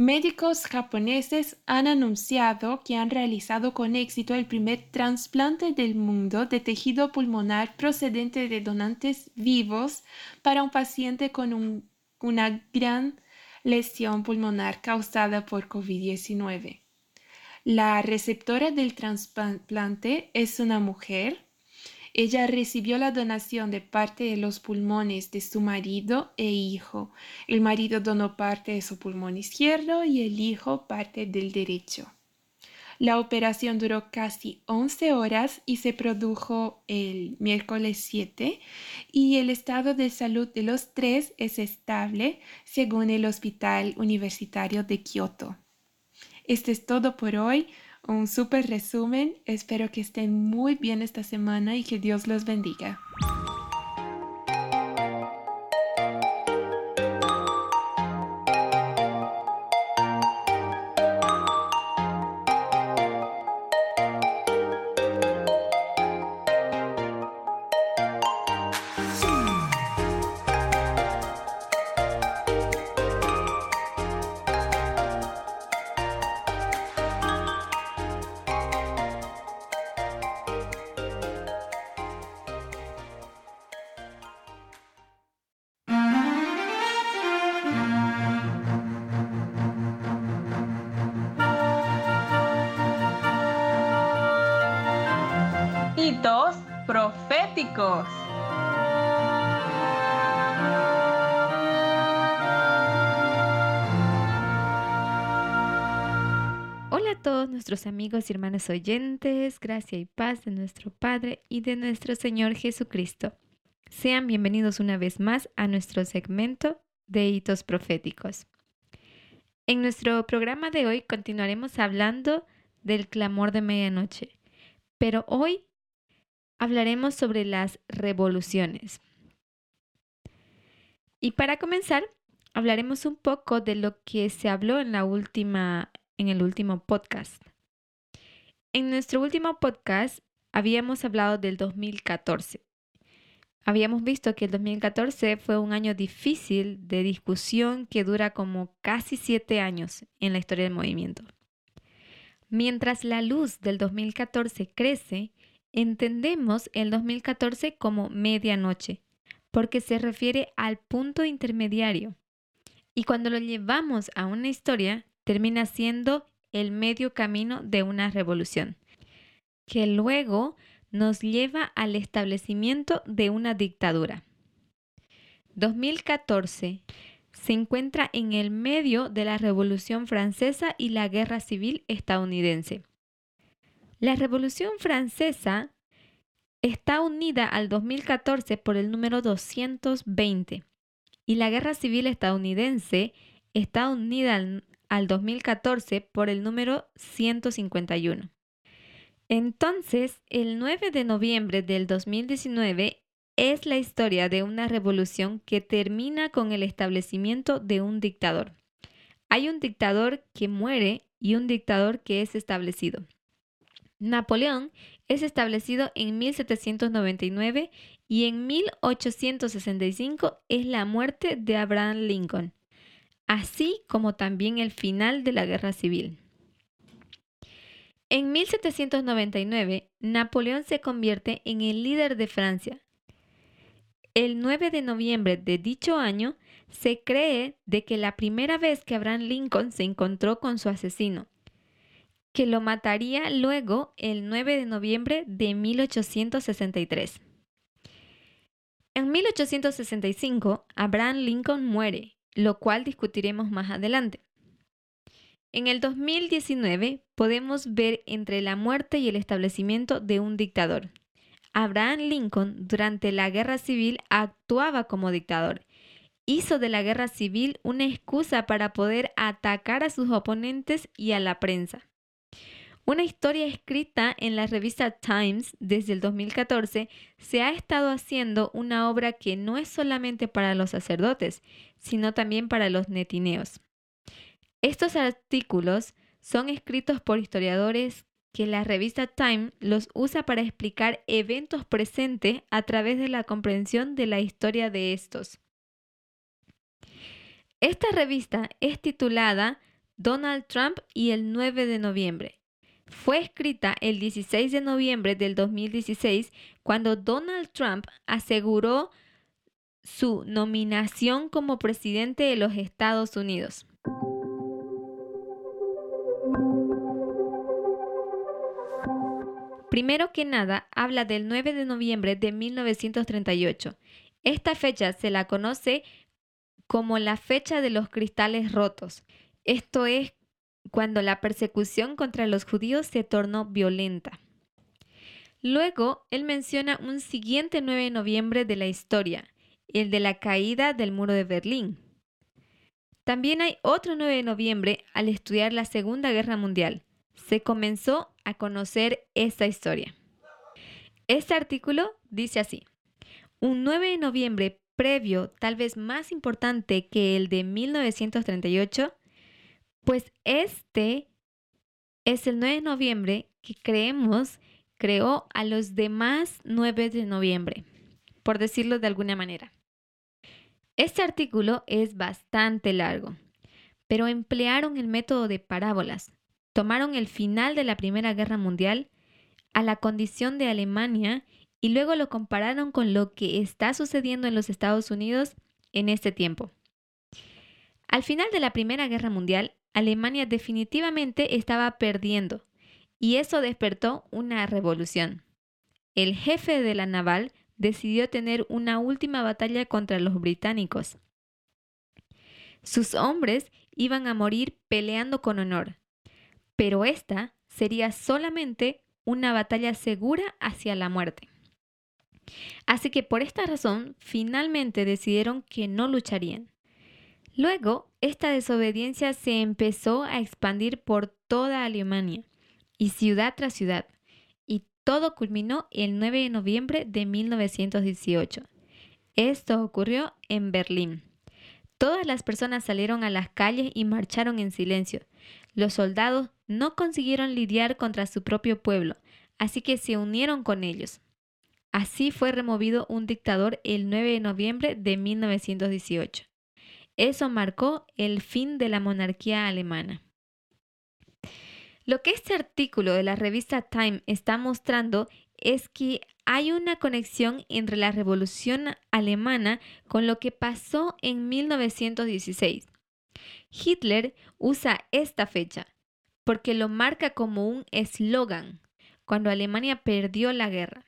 Médicos japoneses han anunciado que han realizado con éxito el primer trasplante del mundo de tejido pulmonar procedente de donantes vivos para un paciente con una gran lesión pulmonar causada por COVID-19. La receptora del trasplante es una mujer ella recibió la donación de parte de los pulmones de su marido e hijo. El marido donó parte de su pulmón izquierdo y el hijo parte del derecho. La operación duró casi 11 horas y se produjo el miércoles 7 y el estado de salud de los tres es estable según el Hospital Universitario de Kioto. Esto es todo por hoy un súper resumen. Espero que estén muy bien esta semana y que Dios los bendiga. Nuestros amigos y hermanos oyentes, gracia y paz de nuestro Padre y de nuestro Señor Jesucristo. Sean bienvenidos una vez más a nuestro segmento de hitos proféticos. En nuestro programa de hoy continuaremos hablando del clamor de medianoche, pero hoy hablaremos sobre las revoluciones. Y para comenzar, hablaremos un poco de lo que se habló en la última en el último podcast. En nuestro último podcast habíamos hablado del 2014. Habíamos visto que el 2014 fue un año difícil de discusión que dura como casi siete años en la historia del movimiento. Mientras la luz del 2014 crece, entendemos el 2014 como medianoche, porque se refiere al punto intermediario. Y cuando lo llevamos a una historia, termina siendo el medio camino de una revolución, que luego nos lleva al establecimiento de una dictadura. 2014 se encuentra en el medio de la Revolución Francesa y la Guerra Civil estadounidense. La Revolución Francesa está unida al 2014 por el número 220 y la Guerra Civil estadounidense está unida al, al 2014 por el número 151. Entonces, el 9 de noviembre del 2019 es la historia de una revolución que termina con el establecimiento de un dictador. Hay un dictador que muere y un dictador que es establecido. Napoleón es establecido en 1799 y en 1865 es la muerte de Abraham Lincoln, así como también el final de la Guerra Civil. En 1799, Napoleón se convierte en el líder de Francia. El 9 de noviembre de dicho año, se cree de que la primera vez que Abraham Lincoln se encontró con su asesino, que lo mataría luego el 9 de noviembre de 1863. En 1865, Abraham Lincoln muere, lo cual discutiremos más adelante. En el 2019 podemos ver entre la muerte y el establecimiento de un dictador. Abraham Lincoln durante la guerra civil actuaba como dictador. Hizo de la guerra civil una excusa para poder atacar a sus oponentes y a la prensa. Una historia escrita en la revista Times desde el 2014 se ha estado haciendo una obra que no es solamente para los sacerdotes, sino también para los netineos. Estos artículos son escritos por historiadores que la revista Time los usa para explicar eventos presentes a través de la comprensión de la historia de estos. Esta revista es titulada Donald Trump y el 9 de noviembre. Fue escrita el 16 de noviembre del 2016 cuando Donald Trump aseguró su nominación como presidente de los Estados Unidos. Primero que nada, habla del 9 de noviembre de 1938. Esta fecha se la conoce como la fecha de los cristales rotos. Esto es cuando la persecución contra los judíos se tornó violenta. Luego, él menciona un siguiente 9 de noviembre de la historia, el de la caída del muro de Berlín. También hay otro 9 de noviembre al estudiar la Segunda Guerra Mundial. Se comenzó a conocer esta historia. Este artículo dice así, un 9 de noviembre previo, tal vez más importante que el de 1938, pues este es el 9 de noviembre que creemos creó a los demás 9 de noviembre, por decirlo de alguna manera. Este artículo es bastante largo, pero emplearon el método de parábolas, tomaron el final de la Primera Guerra Mundial a la condición de Alemania y luego lo compararon con lo que está sucediendo en los Estados Unidos en este tiempo. Al final de la Primera Guerra Mundial, Alemania definitivamente estaba perdiendo y eso despertó una revolución. El jefe de la naval decidió tener una última batalla contra los británicos. Sus hombres iban a morir peleando con honor, pero esta sería solamente una batalla segura hacia la muerte. Así que por esta razón finalmente decidieron que no lucharían. Luego, esta desobediencia se empezó a expandir por toda Alemania y ciudad tras ciudad, y todo culminó el 9 de noviembre de 1918. Esto ocurrió en Berlín. Todas las personas salieron a las calles y marcharon en silencio. Los soldados no consiguieron lidiar contra su propio pueblo, así que se unieron con ellos. Así fue removido un dictador el 9 de noviembre de 1918. Eso marcó el fin de la monarquía alemana. Lo que este artículo de la revista Time está mostrando es que hay una conexión entre la revolución alemana con lo que pasó en 1916. Hitler usa esta fecha porque lo marca como un eslogan cuando Alemania perdió la guerra.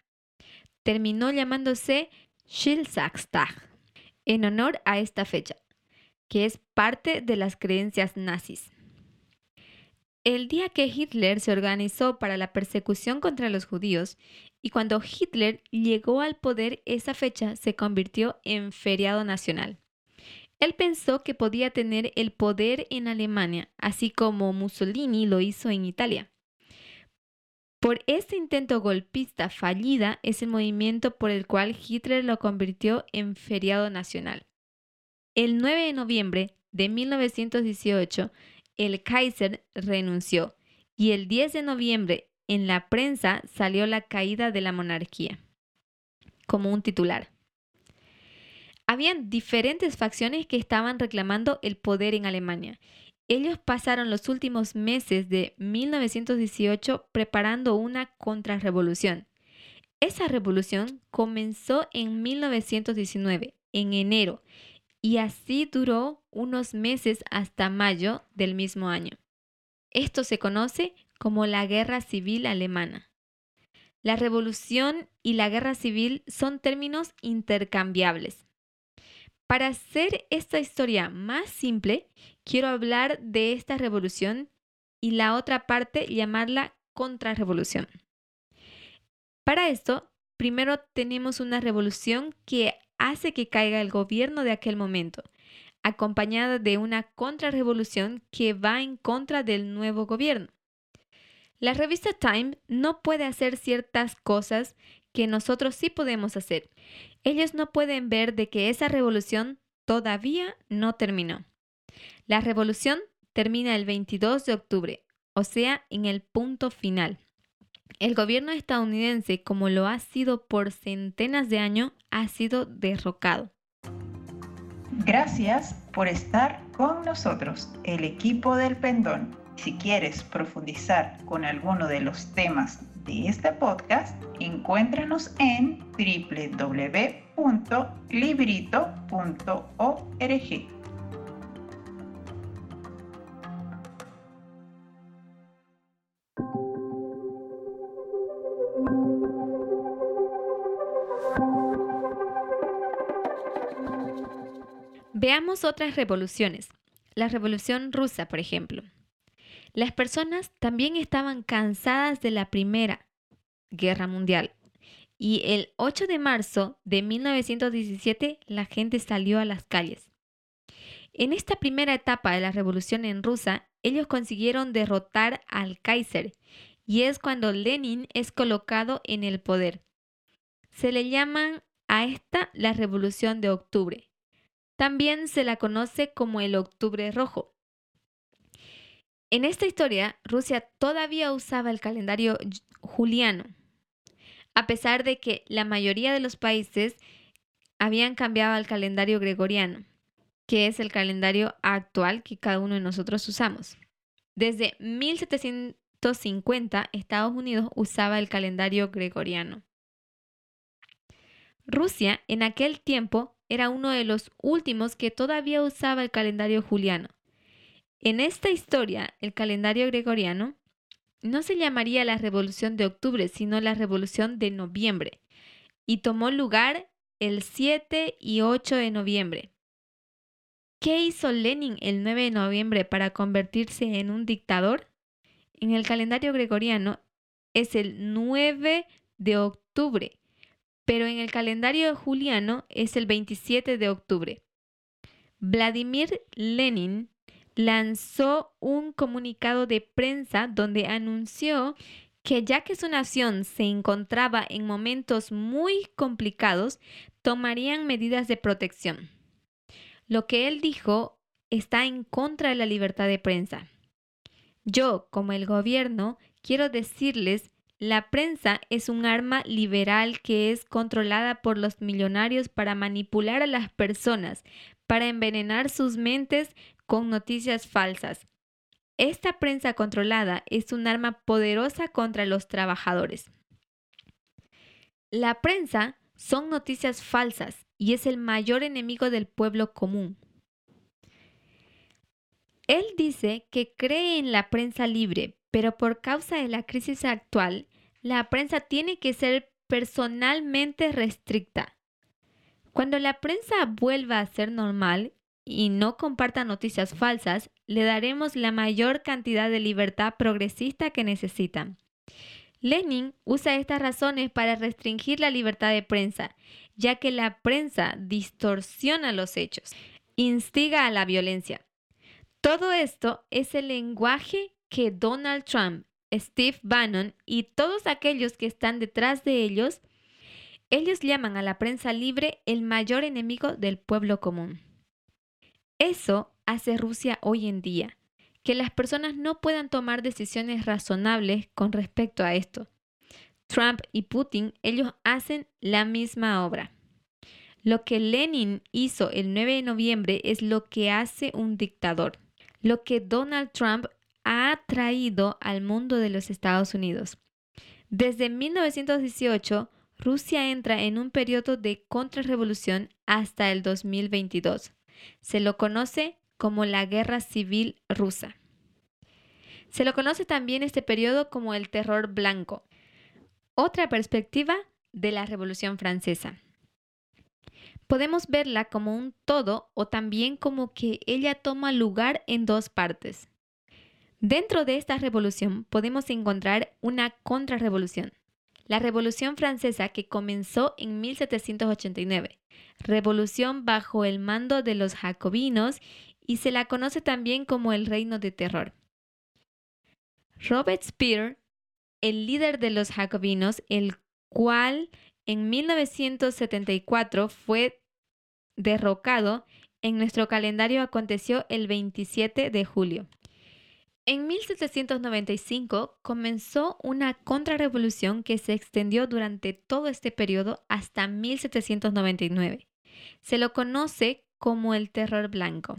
Terminó llamándose Schildsachstag en honor a esta fecha, que es parte de las creencias nazis. El día que Hitler se organizó para la persecución contra los judíos y cuando Hitler llegó al poder, esa fecha se convirtió en feriado nacional. Él pensó que podía tener el poder en Alemania, así como Mussolini lo hizo en Italia. Por este intento golpista fallida es el movimiento por el cual Hitler lo convirtió en feriado nacional. El 9 de noviembre de 1918, el Kaiser renunció y el 10 de noviembre en la prensa salió la caída de la monarquía como un titular. Habían diferentes facciones que estaban reclamando el poder en Alemania. Ellos pasaron los últimos meses de 1918 preparando una contrarrevolución. Esa revolución comenzó en 1919, en enero, y así duró unos meses hasta mayo del mismo año. Esto se conoce como la Guerra Civil Alemana. La revolución y la guerra civil son términos intercambiables. Para hacer esta historia más simple, quiero hablar de esta revolución y la otra parte llamarla contrarrevolución. Para esto, primero tenemos una revolución que hace que caiga el gobierno de aquel momento, acompañada de una contrarrevolución que va en contra del nuevo gobierno. La revista Time no puede hacer ciertas cosas que nosotros sí podemos hacer. Ellos no pueden ver de que esa revolución todavía no terminó. La revolución termina el 22 de octubre, o sea, en el punto final. El gobierno estadounidense, como lo ha sido por centenas de años, ha sido derrocado. Gracias por estar con nosotros, el equipo del Pendón. Si quieres profundizar con alguno de los temas de este podcast, encuéntranos en www.librito.org. Veamos otras revoluciones. La revolución rusa, por ejemplo. Las personas también estaban cansadas de la Primera Guerra Mundial. Y el 8 de marzo de 1917 la gente salió a las calles. En esta primera etapa de la revolución en Rusia, ellos consiguieron derrotar al Kaiser y es cuando Lenin es colocado en el poder. Se le llaman a esta la revolución de octubre. También se la conoce como el octubre rojo. En esta historia, Rusia todavía usaba el calendario juliano, a pesar de que la mayoría de los países habían cambiado al calendario gregoriano, que es el calendario actual que cada uno de nosotros usamos. Desde 1750, Estados Unidos usaba el calendario gregoriano. Rusia en aquel tiempo era uno de los últimos que todavía usaba el calendario juliano. En esta historia, el calendario gregoriano no se llamaría la Revolución de Octubre, sino la Revolución de Noviembre, y tomó lugar el 7 y 8 de noviembre. ¿Qué hizo Lenin el 9 de noviembre para convertirse en un dictador? En el calendario gregoriano es el 9 de octubre, pero en el calendario juliano es el 27 de octubre. Vladimir Lenin lanzó un comunicado de prensa donde anunció que ya que su nación se encontraba en momentos muy complicados, tomarían medidas de protección. Lo que él dijo está en contra de la libertad de prensa. Yo, como el gobierno, quiero decirles, la prensa es un arma liberal que es controlada por los millonarios para manipular a las personas, para envenenar sus mentes con noticias falsas. Esta prensa controlada es un arma poderosa contra los trabajadores. La prensa son noticias falsas y es el mayor enemigo del pueblo común. Él dice que cree en la prensa libre, pero por causa de la crisis actual, la prensa tiene que ser personalmente restricta. Cuando la prensa vuelva a ser normal y no comparta noticias falsas, le daremos la mayor cantidad de libertad progresista que necesitan. Lenin usa estas razones para restringir la libertad de prensa, ya que la prensa distorsiona los hechos, instiga a la violencia. Todo esto es el lenguaje que Donald Trump, Steve Bannon y todos aquellos que están detrás de ellos, ellos llaman a la prensa libre el mayor enemigo del pueblo común. Eso hace Rusia hoy en día, que las personas no puedan tomar decisiones razonables con respecto a esto. Trump y Putin, ellos hacen la misma obra. Lo que Lenin hizo el 9 de noviembre es lo que hace un dictador. Lo que Donald Trump ha traído al mundo de los Estados Unidos. Desde 1918, Rusia entra en un periodo de contrarrevolución hasta el 2022. Se lo conoce como la Guerra Civil Rusa. Se lo conoce también este periodo como el terror blanco. Otra perspectiva de la Revolución Francesa. Podemos verla como un todo o también como que ella toma lugar en dos partes. Dentro de esta revolución podemos encontrar una contrarrevolución, la Revolución Francesa que comenzó en 1789, revolución bajo el mando de los jacobinos y se la conoce también como el Reino de Terror. Robespierre, el líder de los jacobinos, el cual en 1974 fue derrocado, en nuestro calendario aconteció el 27 de julio. En 1795 comenzó una contrarrevolución que se extendió durante todo este periodo hasta 1799. Se lo conoce como el terror blanco.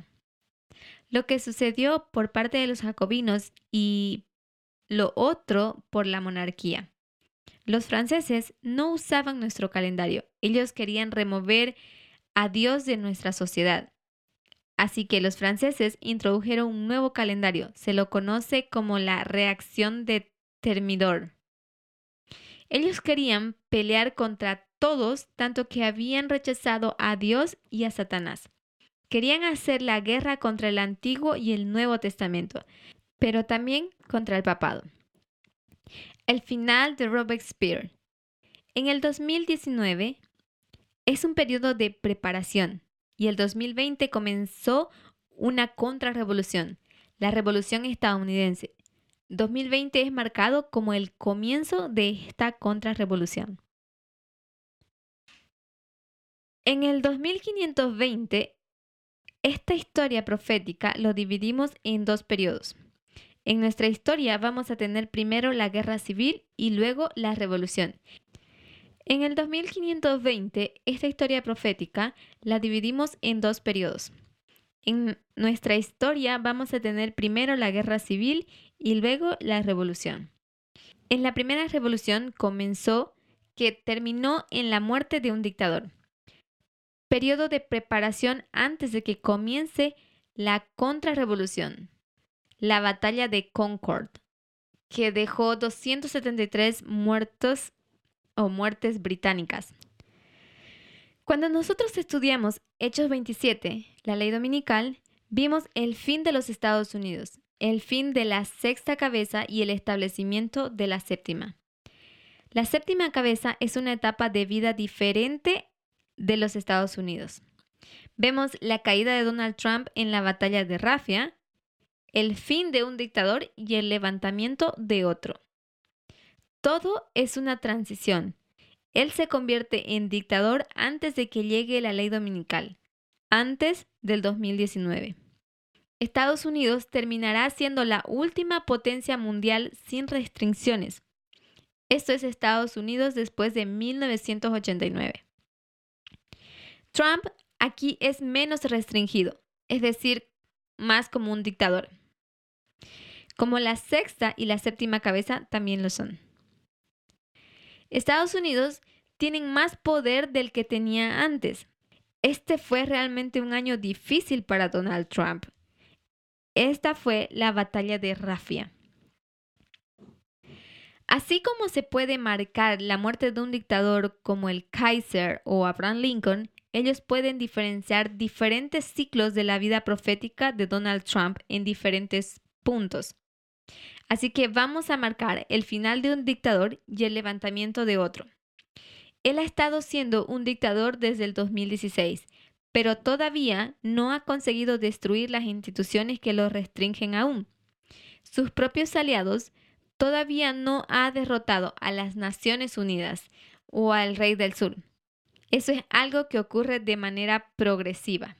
Lo que sucedió por parte de los jacobinos y lo otro por la monarquía. Los franceses no usaban nuestro calendario. Ellos querían remover a Dios de nuestra sociedad. Así que los franceses introdujeron un nuevo calendario. Se lo conoce como la reacción de Termidor. Ellos querían pelear contra todos, tanto que habían rechazado a Dios y a Satanás. Querían hacer la guerra contra el Antiguo y el Nuevo Testamento, pero también contra el papado. El final de Robespierre. En el 2019 es un periodo de preparación y el 2020 comenzó una contrarrevolución, la revolución estadounidense. 2020 es marcado como el comienzo de esta contrarrevolución. En el 2520, esta historia profética lo dividimos en dos periodos. En nuestra historia vamos a tener primero la guerra civil y luego la revolución. En el 2520, esta historia profética la dividimos en dos periodos. En nuestra historia vamos a tener primero la guerra civil y luego la revolución. En la primera revolución comenzó que terminó en la muerte de un dictador. Periodo de preparación antes de que comience la contrarrevolución, la batalla de Concord, que dejó 273 muertos o muertes británicas. Cuando nosotros estudiamos Hechos 27, la ley dominical, vimos el fin de los Estados Unidos, el fin de la sexta cabeza y el establecimiento de la séptima. La séptima cabeza es una etapa de vida diferente de los Estados Unidos. Vemos la caída de Donald Trump en la batalla de Rafia, el fin de un dictador y el levantamiento de otro. Todo es una transición. Él se convierte en dictador antes de que llegue la ley dominical, antes del 2019. Estados Unidos terminará siendo la última potencia mundial sin restricciones. Esto es Estados Unidos después de 1989. Trump aquí es menos restringido, es decir, más como un dictador. Como la sexta y la séptima cabeza también lo son. Estados Unidos tienen más poder del que tenía antes. Este fue realmente un año difícil para Donald Trump. Esta fue la batalla de Rafia. Así como se puede marcar la muerte de un dictador como el Kaiser o Abraham Lincoln, ellos pueden diferenciar diferentes ciclos de la vida profética de Donald Trump en diferentes puntos. Así que vamos a marcar el final de un dictador y el levantamiento de otro. Él ha estado siendo un dictador desde el 2016, pero todavía no ha conseguido destruir las instituciones que lo restringen aún. Sus propios aliados todavía no ha derrotado a las Naciones Unidas o al Rey del Sur. Eso es algo que ocurre de manera progresiva.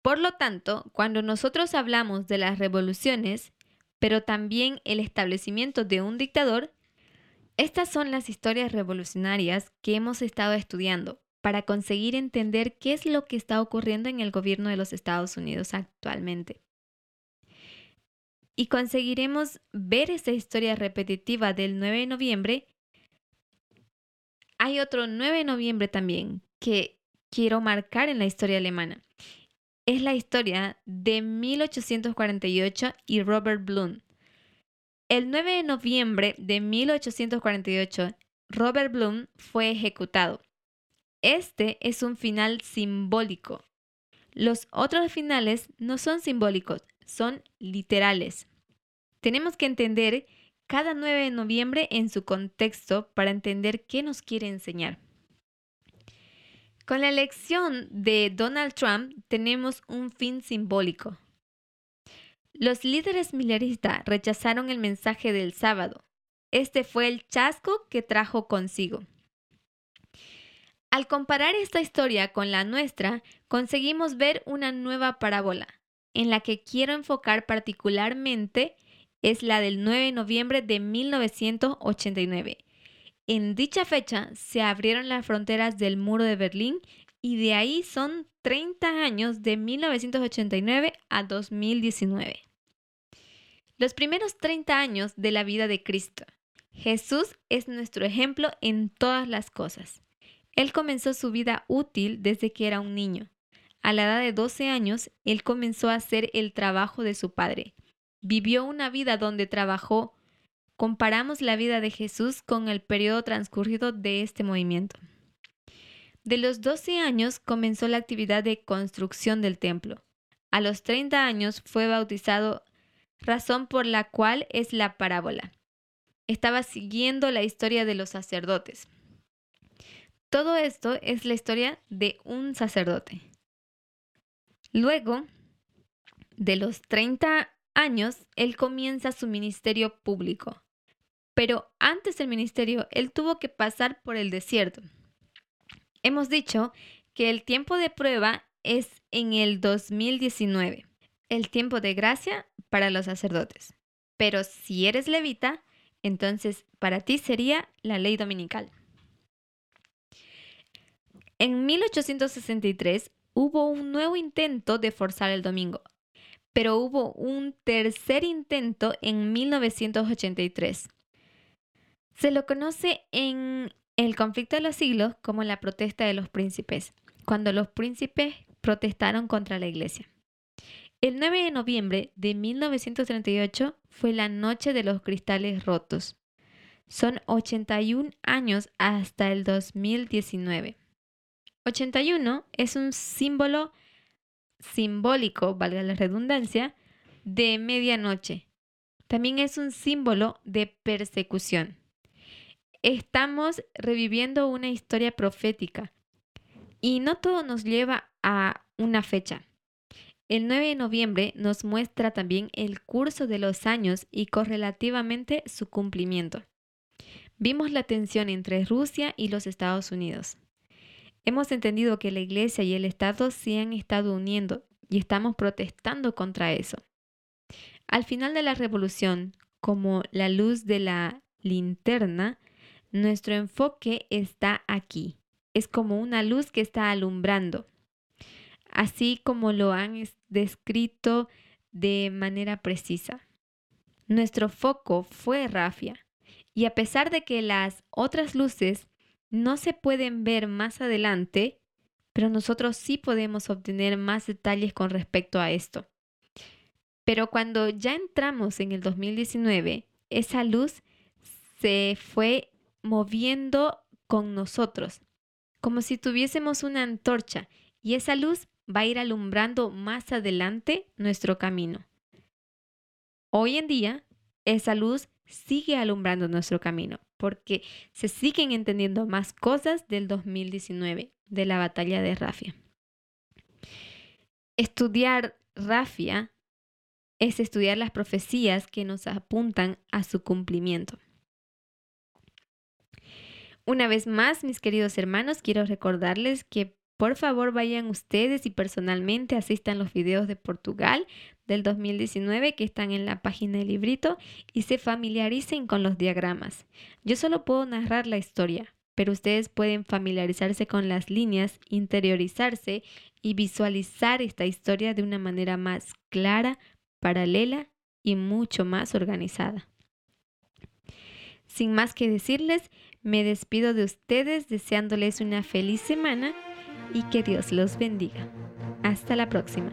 Por lo tanto, cuando nosotros hablamos de las revoluciones, pero también el establecimiento de un dictador, estas son las historias revolucionarias que hemos estado estudiando para conseguir entender qué es lo que está ocurriendo en el gobierno de los Estados Unidos actualmente. Y conseguiremos ver esa historia repetitiva del 9 de noviembre. Hay otro 9 de noviembre también que quiero marcar en la historia alemana es la historia de 1848 y Robert Bloom. El 9 de noviembre de 1848, Robert Bloom fue ejecutado. Este es un final simbólico. Los otros finales no son simbólicos, son literales. Tenemos que entender cada 9 de noviembre en su contexto para entender qué nos quiere enseñar. Con la elección de Donald Trump tenemos un fin simbólico. Los líderes militaristas rechazaron el mensaje del sábado. Este fue el chasco que trajo consigo. Al comparar esta historia con la nuestra, conseguimos ver una nueva parábola, en la que quiero enfocar particularmente es la del 9 de noviembre de 1989 en dicha fecha se abrieron las fronteras del muro de Berlín y de ahí son 30 años de 1989 a 2019. Los primeros 30 años de la vida de Cristo. Jesús es nuestro ejemplo en todas las cosas. Él comenzó su vida útil desde que era un niño. A la edad de 12 años, él comenzó a hacer el trabajo de su padre. Vivió una vida donde trabajó comparamos la vida de Jesús con el periodo transcurrido de este movimiento. De los 12 años comenzó la actividad de construcción del templo. A los 30 años fue bautizado, razón por la cual es la parábola. Estaba siguiendo la historia de los sacerdotes. Todo esto es la historia de un sacerdote. Luego, de los 30 años, él comienza su ministerio público. Pero antes del ministerio, él tuvo que pasar por el desierto. Hemos dicho que el tiempo de prueba es en el 2019, el tiempo de gracia para los sacerdotes. Pero si eres levita, entonces para ti sería la ley dominical. En 1863 hubo un nuevo intento de forzar el domingo, pero hubo un tercer intento en 1983 se lo conoce en el conflicto de los siglos como la protesta de los príncipes, cuando los príncipes protestaron contra la iglesia. El 9 de noviembre de 1938 fue la noche de los cristales rotos. Son 81 años hasta el 2019. 81 es un símbolo simbólico, valga la redundancia, de medianoche. También es un símbolo de persecución. Estamos reviviendo una historia profética y no todo nos lleva a una fecha. El 9 de noviembre nos muestra también el curso de los años y correlativamente su cumplimiento. Vimos la tensión entre Rusia y los Estados Unidos. Hemos entendido que la Iglesia y el Estado se han estado uniendo y estamos protestando contra eso. Al final de la revolución, como la luz de la linterna, nuestro enfoque está aquí. Es como una luz que está alumbrando, así como lo han descrito de manera precisa. Nuestro foco fue Rafia, y a pesar de que las otras luces no se pueden ver más adelante, pero nosotros sí podemos obtener más detalles con respecto a esto. Pero cuando ya entramos en el 2019, esa luz se fue moviendo con nosotros, como si tuviésemos una antorcha, y esa luz va a ir alumbrando más adelante nuestro camino. Hoy en día, esa luz sigue alumbrando nuestro camino, porque se siguen entendiendo más cosas del 2019, de la batalla de Rafia. Estudiar Rafia es estudiar las profecías que nos apuntan a su cumplimiento. Una vez más, mis queridos hermanos, quiero recordarles que por favor vayan ustedes y personalmente asistan los videos de Portugal del 2019 que están en la página del librito y se familiaricen con los diagramas. Yo solo puedo narrar la historia, pero ustedes pueden familiarizarse con las líneas, interiorizarse y visualizar esta historia de una manera más clara, paralela y mucho más organizada. Sin más que decirles, me despido de ustedes deseándoles una feliz semana y que Dios los bendiga. Hasta la próxima.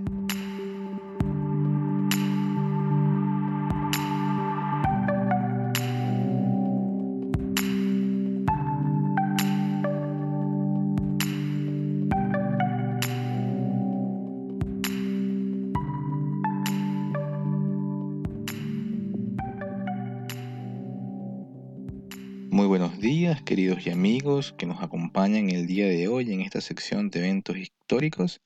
Queridos y amigos que nos acompañan el día de hoy en esta sección de eventos históricos.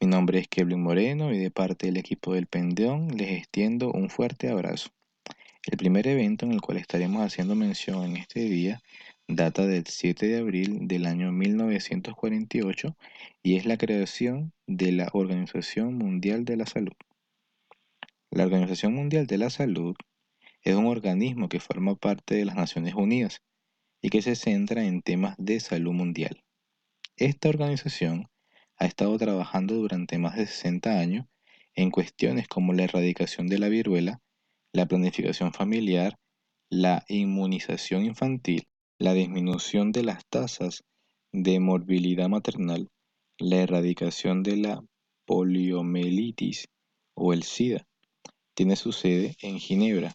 Mi nombre es Kevin Moreno y de parte del equipo del Pendeón les extiendo un fuerte abrazo. El primer evento en el cual estaremos haciendo mención en este día data del 7 de abril del año 1948 y es la creación de la Organización Mundial de la Salud. La Organización Mundial de la Salud es un organismo que forma parte de las Naciones Unidas y que se centra en temas de salud mundial. Esta organización ha estado trabajando durante más de 60 años en cuestiones como la erradicación de la viruela, la planificación familiar, la inmunización infantil, la disminución de las tasas de morbilidad maternal, la erradicación de la poliomielitis o el SIDA. Tiene su sede en Ginebra.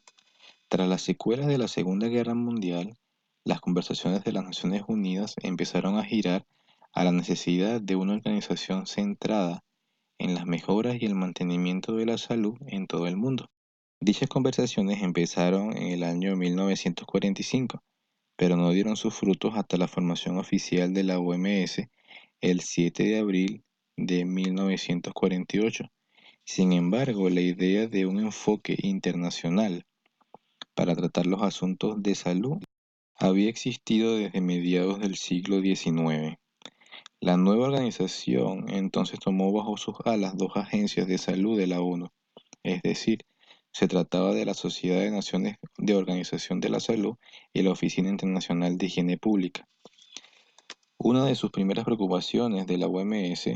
Tras las secuelas de la Segunda Guerra Mundial, las conversaciones de las Naciones Unidas empezaron a girar a la necesidad de una organización centrada en las mejoras y el mantenimiento de la salud en todo el mundo. Dichas conversaciones empezaron en el año 1945, pero no dieron sus frutos hasta la formación oficial de la OMS el 7 de abril de 1948. Sin embargo, la idea de un enfoque internacional para tratar los asuntos de salud había existido desde mediados del siglo XIX. La nueva organización entonces tomó bajo sus alas dos agencias de salud de la ONU, es decir, se trataba de la Sociedad de Naciones de Organización de la Salud y la Oficina Internacional de Higiene Pública. Una de sus primeras preocupaciones de la OMS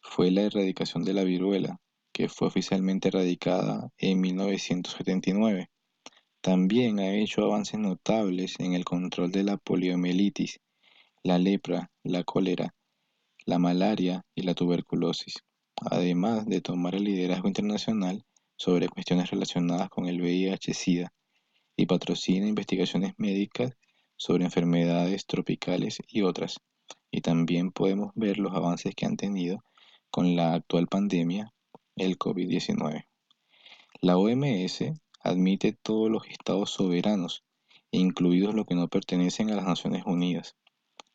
fue la erradicación de la viruela, que fue oficialmente erradicada en 1979. También ha hecho avances notables en el control de la poliomielitis, la lepra, la cólera, la malaria y la tuberculosis, además de tomar el liderazgo internacional sobre cuestiones relacionadas con el VIH-Sida y patrocina investigaciones médicas sobre enfermedades tropicales y otras. Y también podemos ver los avances que han tenido con la actual pandemia, el COVID-19. La OMS admite todos los estados soberanos, incluidos los que no pertenecen a las Naciones Unidas,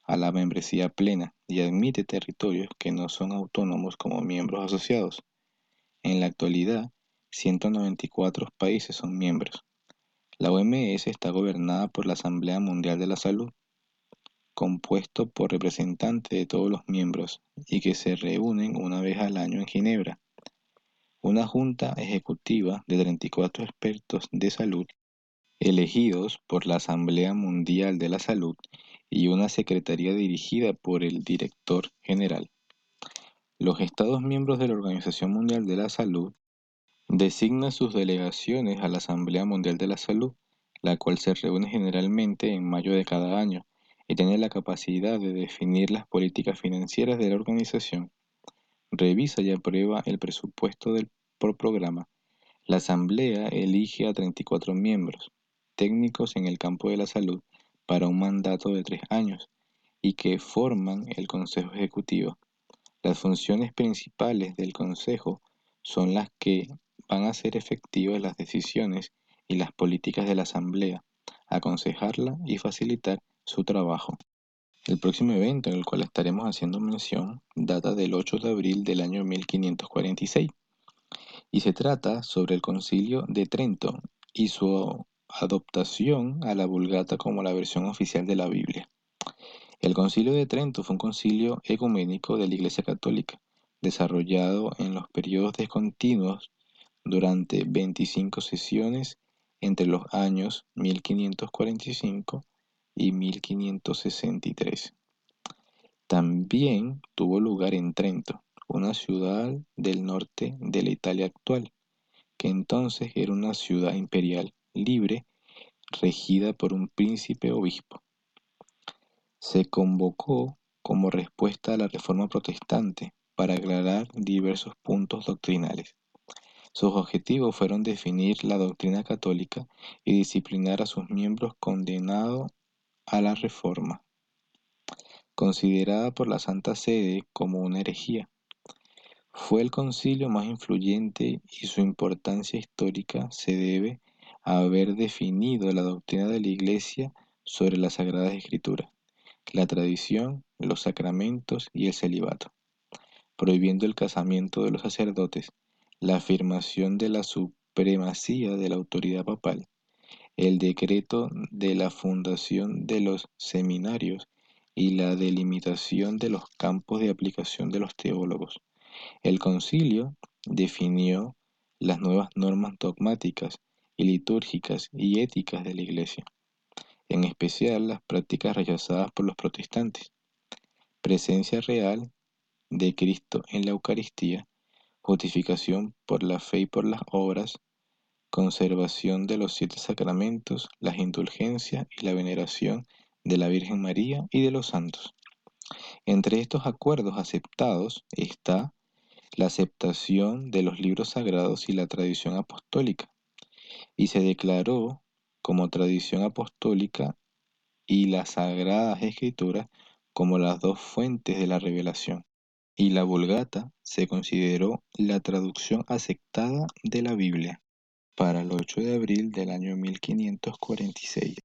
a la membresía plena y admite territorios que no son autónomos como miembros asociados. En la actualidad, 194 países son miembros. La OMS está gobernada por la Asamblea Mundial de la Salud, compuesto por representantes de todos los miembros y que se reúnen una vez al año en Ginebra. Una junta ejecutiva de 34 expertos de salud elegidos por la Asamblea Mundial de la Salud y una secretaría dirigida por el director general. Los Estados miembros de la Organización Mundial de la Salud designan sus delegaciones a la Asamblea Mundial de la Salud, la cual se reúne generalmente en mayo de cada año y tiene la capacidad de definir las políticas financieras de la organización. Revisa y aprueba el presupuesto del por programa. La Asamblea elige a 34 miembros técnicos en el campo de la salud para un mandato de tres años y que forman el Consejo Ejecutivo. Las funciones principales del Consejo son las que van a hacer efectivas las decisiones y las políticas de la Asamblea, aconsejarla y facilitar su trabajo. El próximo evento en el cual estaremos haciendo mención data del 8 de abril del año 1546 y se trata sobre el concilio de Trento y su adoptación a la Vulgata como la versión oficial de la Biblia. El concilio de Trento fue un concilio ecuménico de la Iglesia Católica, desarrollado en los periodos descontinuos durante 25 sesiones entre los años 1545 y 1563. También tuvo lugar en Trento, una ciudad del norte de la Italia actual, que entonces era una ciudad imperial libre regida por un príncipe obispo. Se convocó como respuesta a la reforma protestante para aclarar diversos puntos doctrinales. Sus objetivos fueron definir la doctrina católica y disciplinar a sus miembros condenados a la reforma, considerada por la Santa Sede como una herejía. Fue el concilio más influyente y su importancia histórica se debe a haber definido la doctrina de la Iglesia sobre las Sagradas Escrituras, la tradición, los sacramentos y el celibato, prohibiendo el casamiento de los sacerdotes, la afirmación de la supremacía de la autoridad papal, el decreto de la fundación de los seminarios y la delimitación de los campos de aplicación de los teólogos. El concilio definió las nuevas normas dogmáticas y litúrgicas y éticas de la Iglesia, en especial las prácticas rechazadas por los protestantes, presencia real de Cristo en la Eucaristía, justificación por la fe y por las obras, conservación de los siete sacramentos, las indulgencias y la veneración de la Virgen María y de los santos. Entre estos acuerdos aceptados está la aceptación de los libros sagrados y la tradición apostólica, y se declaró como tradición apostólica y las sagradas escrituras como las dos fuentes de la revelación, y la Vulgata se consideró la traducción aceptada de la Biblia para el 8 de abril del año 1546.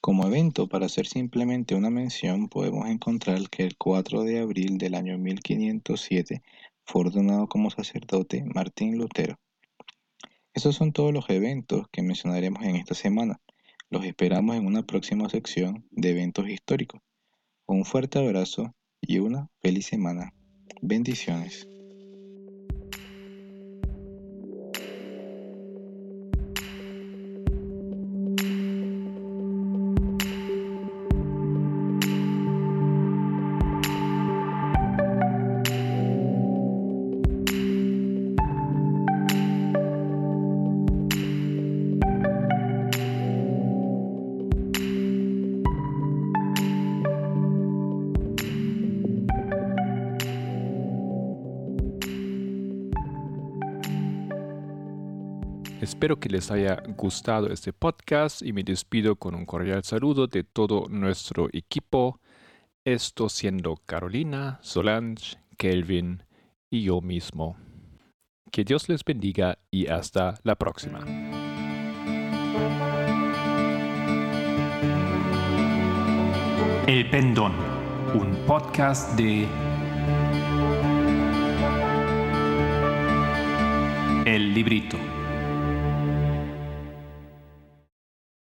Como evento, para hacer simplemente una mención, podemos encontrar que el 4 de abril del año 1507 fue ordenado como sacerdote Martín Lutero. Esos son todos los eventos que mencionaremos en esta semana. Los esperamos en una próxima sección de eventos históricos. Un fuerte abrazo y una feliz semana. Bendiciones. Espero que les haya gustado este podcast y me despido con un cordial saludo de todo nuestro equipo, esto siendo Carolina, Solange, Kelvin y yo mismo. Que Dios les bendiga y hasta la próxima. El Pendón, un podcast de El Librito.